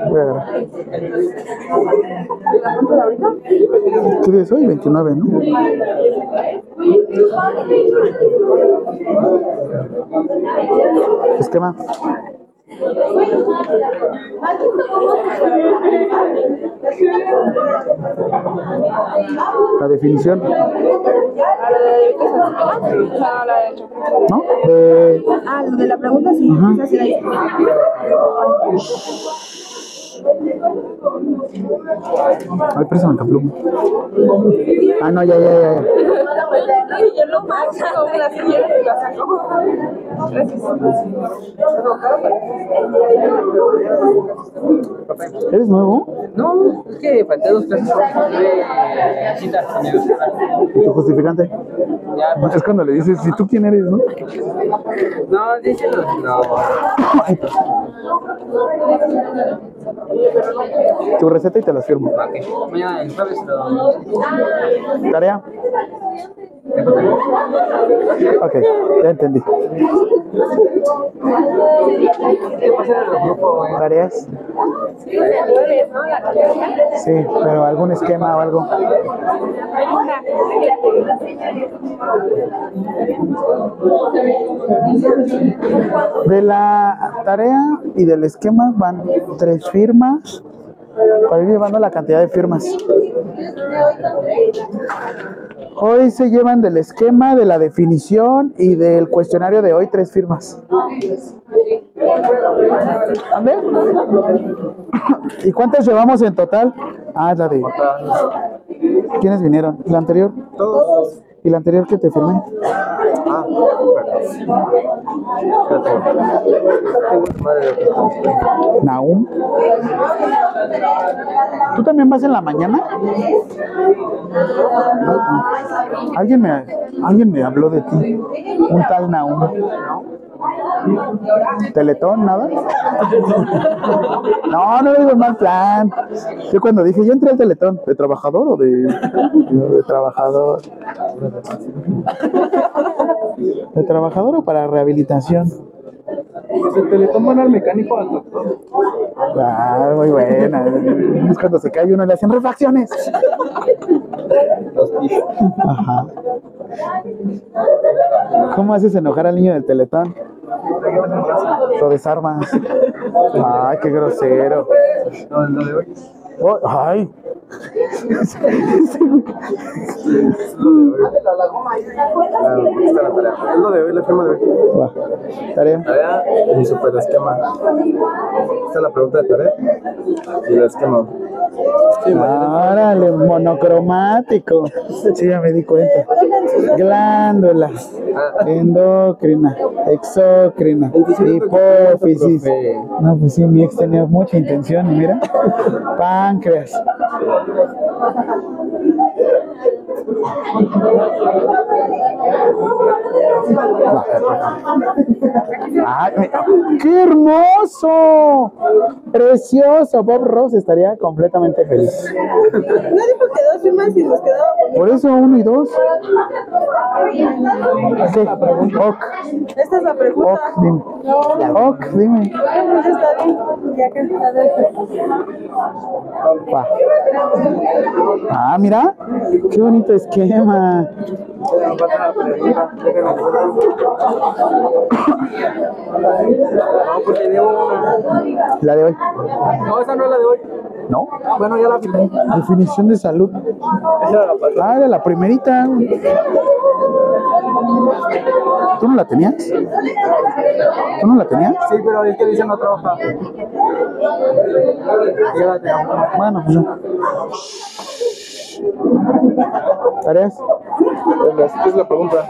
Voy a agarrar. ¿Qué día es hoy? 29, ¿no? Esquema. La definición, no Ah, lo de la pregunta sí, Ajá. esa sí la hice. Ay, préstame el pluma. Ah, no, ya, ya, ya. Yo lo la la. ¿Eres nuevo? No, es que falté dos clases de citas universitarias. ¿Y tu justificante? Ya, Es cuando le dices, ¿y tú quién eres, no? no, díselo. No. [laughs] Tu receta y te las firmo. ¿para qué? Mañana el jueves lo. Tarea. Ok, ya entendí. ¿Tareas? Sí, pero algún esquema o algo. De la tarea y del esquema van tres firmas para ir llevando la cantidad de firmas. Hoy se llevan del esquema, de la definición y del cuestionario de hoy tres firmas. ¿Dónde? ¿Y cuántas llevamos en total? Ah, es la de. ¿Quiénes vinieron? ¿La anterior? Todos. ¿Y la anterior que te firmé? Naum. ¿Tú también vas en la mañana? Alguien me, alguien me habló de ti. Un tal Naum. ¿Teletón, nada? No, no digo en mal plan. Yo cuando dije, yo entré al Teletón, ¿de trabajador o de, de trabajador? ¿De trabajador o para rehabilitación? Se te le toman al mecánico al doctor. Ah, muy buena. Es cuando se cae uno le hacen refacciones. Ajá. ¿Cómo haces enojar al niño del teletón? Lo desarmas. Ay, qué grosero. No, lo de hoy. Oh, ay. Ah. Es lo de hoy, la firma de hoy. Va. Tarea. Tarea y super esquema. Esta es la pregunta de tarea y el esquema. Sí. Árale, monocromático. Sí, ya me di cuenta. Glándulas, endocrina, exocrina, hipófisis. No, pues sí, mi ex tenía mucha intención, y mira. [laughs] Páncreas. Ay, ¡Qué hermoso! Precioso. Bob Ross estaría completamente feliz. No dijo que dos firmas y nos quedaba. Por eso uno y dos. ¿Qué? Ok, Esta es la pregunta. ok, dime. Ok, dime. pues está bien. Ya que Va. Ah, mira. Qué bonito esquema. No, porque debo una. La de hoy. No, esa no es la de hoy. ¿No? Bueno, ya la firmé. Definición de salud. Esa era la pasada. Ah, era la primerita. ¿Tú no la tenías? ¿Tú no la tenías? Sí, pero es que dice no trabaja. Ya la tengo. Bueno, pues no. ¿Tareas? Venga, esta es la pregunta.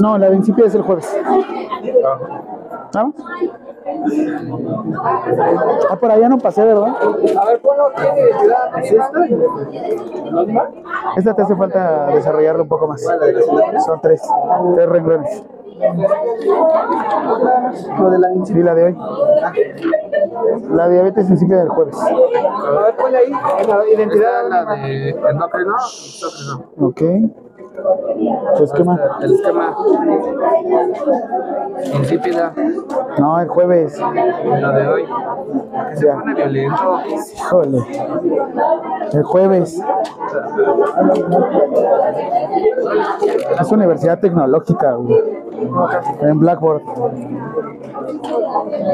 No, la de principio es el jueves. ¿Ah? Ah, por allá no pasé, ¿verdad? A ver, ponlo, ¿tiene identidad? ¿Es esta? Te hace falta desarrollarlo un poco más. Son tres. Tres renglones. Lo de la Y la de hoy. La diabetes insípida del jueves. A ver, ponle ahí. La identidad. la de. Endocrino. Ok. ¿Tu esquema? El esquema. Insípida. No, el jueves. La de hoy. Que se Ya. pone violento. Híjole. El jueves. Es universidad tecnológica, güey. En Blackboard.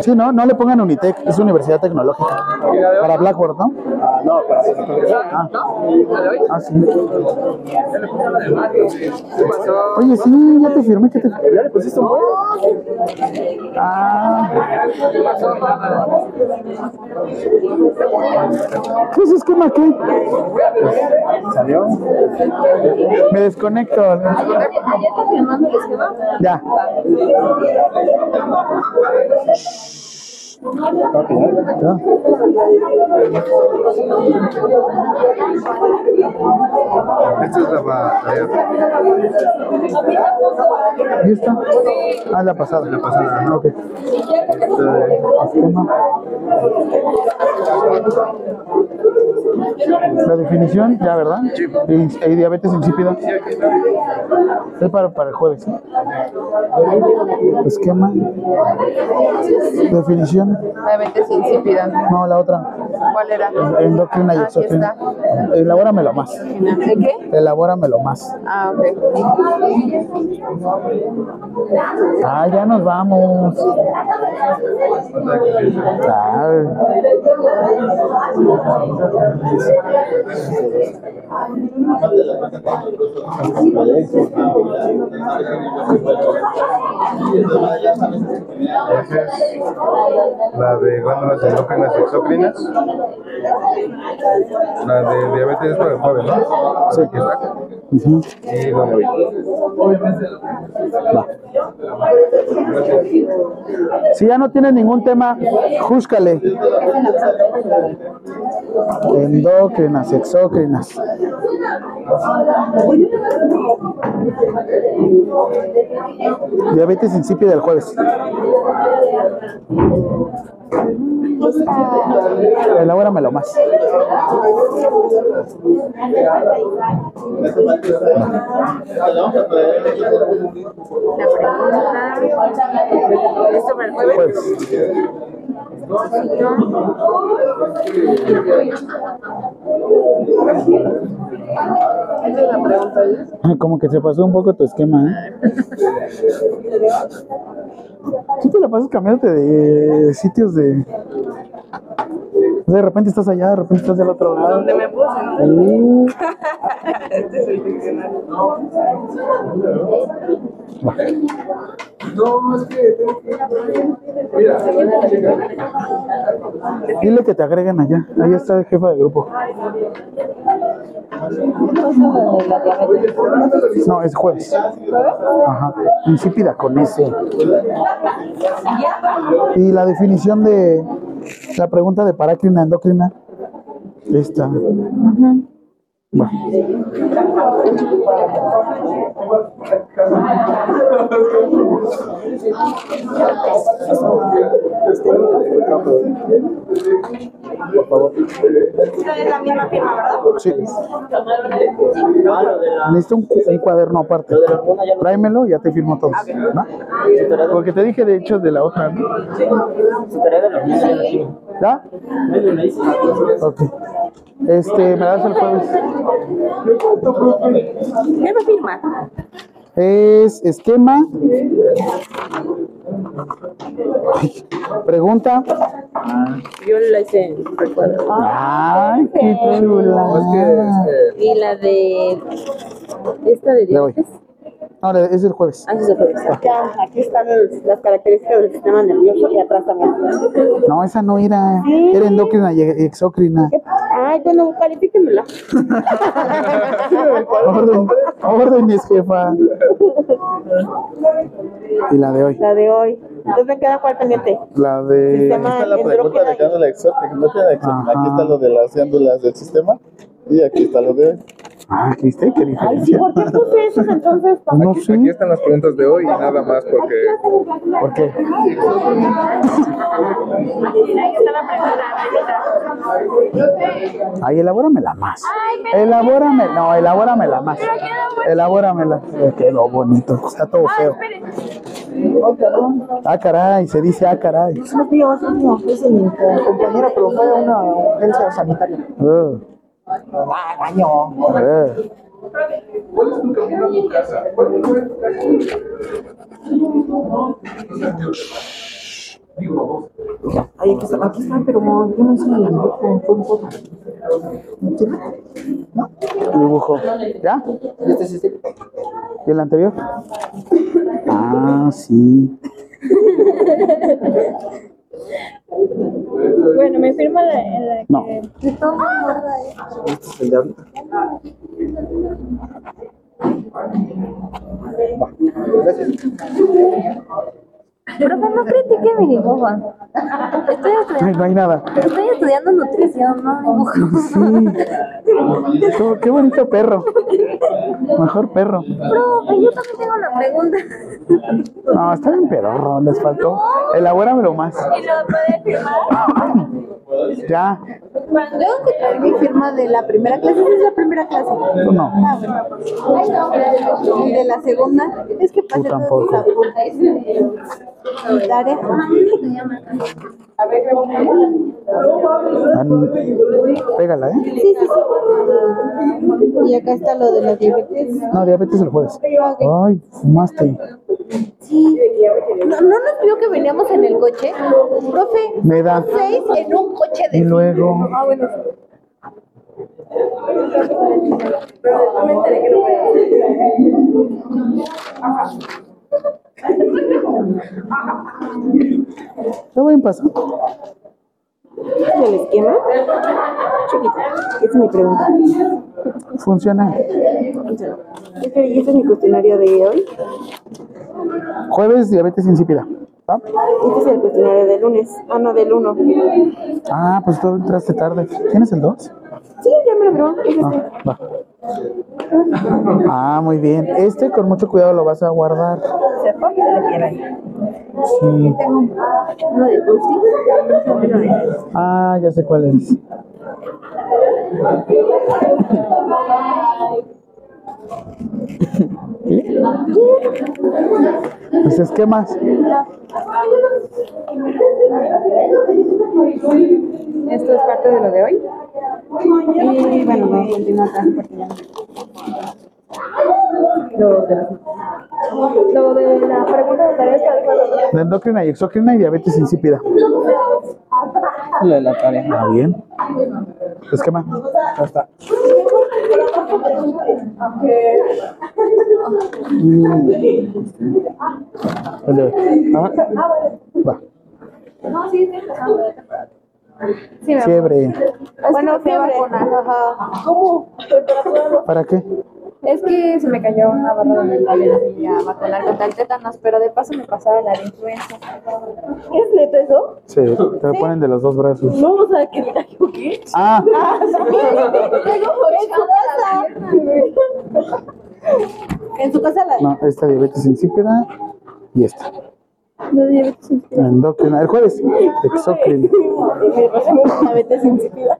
Sí, no, no le pongan Unitec, es universidad tecnológica. Para Blackboard, ¿no? No, para Ah, ¿La de hoy? ah, sí. Oye, sí, ya te firmé que te. ¿Ya le pusiste un buen? Ah, ¿Qué pasó? ¿qué es esquema qué? ¿Salió? Me desconecto. ¿Ya estás firmando el esquema? Ya. Ya. Esta es la batalla. ¿Y esta? Ah, la pasada. La pasada. Ah, ok. La definición, ya, ¿verdad? Sí. Y, y diabetes insípida. Es para, para el jueves. ¿eh? Esquema. Definición. Diabetes insípida. No, la otra. ¿Cuál era? Endocrina y exocrina. Elabóramelo más. ¿De qué? Elabóramelo más. Ah, ok. Ah, ya nos vamos. Ay. La de glándulas endócrinas y exócrinas. La de diabetes es para el joven, ¿no? Sí, aquí está. Y la de hoy. Va. Si ya no tienes ningún tema, júscale. Endócrinas, exócrinas. Diabetes insípida del jueves. Elabóramelo más. La. ¿ya? Como que se pasó un poco tu esquema, ¿eh? [laughs] Tú te la pasas cambiándote de sitios de. De repente estás allá, de repente estás del otro lado. Donde me puse. Uh, [laughs] Este es el diccionario. No, es que tengo que. Mira, dile que te agreguen allá. Ahí está el jefa de grupo. No, es jueves. Ajá. Insípida con ese. Y la definición de la pregunta de parácrina endocrina. Esta. Va. Por favor. Es la misma firma, ¿verdad? Sí. Necesito un, cu- un cuaderno aparte. Tráemelo y ya te firmo todo. ¿va? Porque te dije de hecho de la otra, ¿no? ¿Ya? Ok. Este, me das el jueves. ¿Qué me firma? Es esquema. Ay, pregunta. Yo la hice recuerdo. Ay, qué es chula. este, Y la de. Esta de diabetes. Ahora es el jueves. Ah, sí, se fue. Ya, aquí están las características del sistema nervioso y atrás también. No, esa no era. Era endocrina y exocrina. Ay, bueno, califíquemela. [laughs] Orden, órdenes, jefa. Y la de hoy. La de hoy. Entonces me queda cuál pendiente. La de. Sistema Está la pregunta de. Aquí está lo de las glándulas del sistema. Y aquí está lo de hoy. Ah, ¿viste? ¿Qué diferencia? ¿Por qué puse esos entonces? No aquí, sé. aquí están las preguntas de hoy y nada más porque ¿Por qué? Ay, elabóramela más. Elabórame, no, elabóramela más. Elabóramela. Me quedó bonito, está todo feo. Ah, caray, se dice ah, caray. Es mío, es mío. Es mi compañera, pero fue a una urgencia sanitaria. Uh, Ah, baño. uh. ¿cuál es tu camino a tu casa? ¿Cuál cuál es tu casa? Digo, vos. Ay, aquí está, aquí está, pero yo no dibujo, fue un foto. Dibujo. ¿Ya? Este es este. ¿Y el anterior? Ah, sí. [laughs] Bueno, me firma la, la No. Este es el de ahorita. Profe, no critique mi dibujo. Estoy, estudiando, Ay, no hay nada. estoy estudiando nutrición, no dibujo. Sí. Qué bonito perro. Mejor perro. Profe, yo también tengo una pregunta. No, está bien pedorro, les faltó. Elabóramelo más. ¿Y lo puede firmar? Ya, Tengo que traer mi firma de la primera clase. Esa es la primera clase. tú no. Ah, bueno. Y de la segunda. Es que pasé todos tarea. An- Pégala, ¿eh? Sí, sí, sí. Y acá está lo de la diabetes. No, diabetes el jueves. Ay, fumaste. Sí. ¿No, ¿No nos vio que veníamos en el coche? Profe, Me da. seis en un coche Y de... luego. Ah, bueno. ¿Qué voy a pasar? ¿El esquema? Chiquita. Esa es mi pregunta. Funciona. Este, y este es mi cuestionario de hoy. Jueves, diabetes insípida. Este es el cuestionario del lunes. Ah, no, del 1. Ah, pues tú entraste tarde. ¿Tienes el 2? Sí, ya me lo probó. Ah, va. Ah, muy bien. Este con mucho cuidado lo vas a guardar. Se pone y le ahí. Sí. Tengo uno de Tuxi. Ah, ya sé cuál es. [laughs] ¿Qué? Pues esquemas. Esto es parte de lo de hoy. Y bueno, voy a continuar acá porque ya Lo de, las- lo de la pregunta de De endocrina y exocrina y diabetes insípida. Lo de la tarea. Ah, bien. Esquema. Ya está. Mm. Hoy. Ah, Va. No, sí. Sí, me Fiebre. Bueno, fiebre. ¿Cómo? ¿Para qué? Es que se me cayó una barra de mentales y ya vacunar contra el tétanos, pero de paso me pasaba la de influenza. ¿Es neta eso? Sí, te lo ponen de los dos brazos. No, o sea, que le cayó qué. Ah, [laughs] [laughs] En su casa la no, esta diabetes insípida y esta. Endocrina. El jueves. Exocrina. diabetes [laughs] insípida.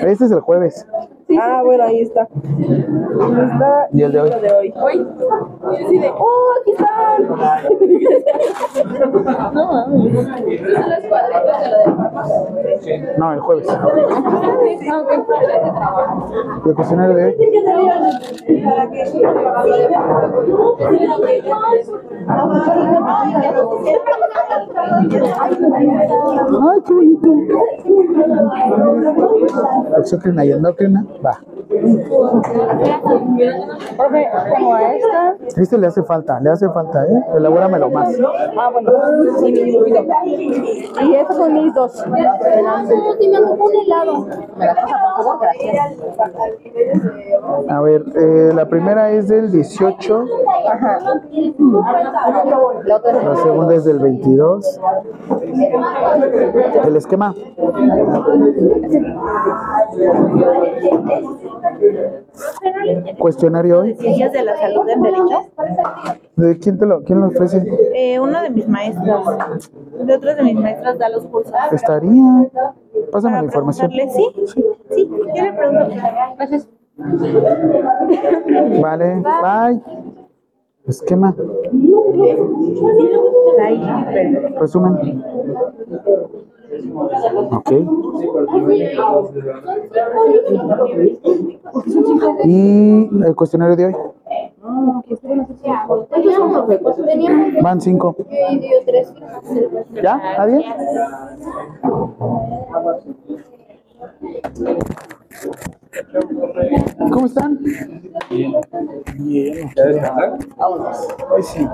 Este es el jueves. Ah, bueno, ahí está. Y el de hoy. Lo de hoy. Hoy. Sí, de, ¡oh, aquí está! [laughs] no mames. Son los cuadritos de lo de farmacia. No, el jueves. Ah, ok. ¿Y el cuestionario de hoy? Para que. Ay, qué bonito. Exocrina y endocrina. Va. Profe, como a esta. Este le hace falta, le hace falta, ¿eh? Elabóramelo más. Ah, bueno, sí. Y estos son mis dos. Si me un helado. ¿Me las pasa, por favor? Gracias. A ver, eh, la primera es del 18, Ajá. La otra es la segunda es del 22. El esquema. Cuestionario hoy. Ciencias de la salud en derecho. ¿De quién te lo, quién lo ofrece? Eh, uno de mis maestros. De otros de mis maestros da los cursos. Estaría. Pásame Para la información. preguntarle, sí, sí, yo le pregunto. Gracias. Vale, bye. Esquema. Resumen. Ok. Y el cuestionario de hoy. Van cinco. ¿Ya? ¿Nadie? ¿Cómo están? Bien. ¿Ya descansan? Ay, sí.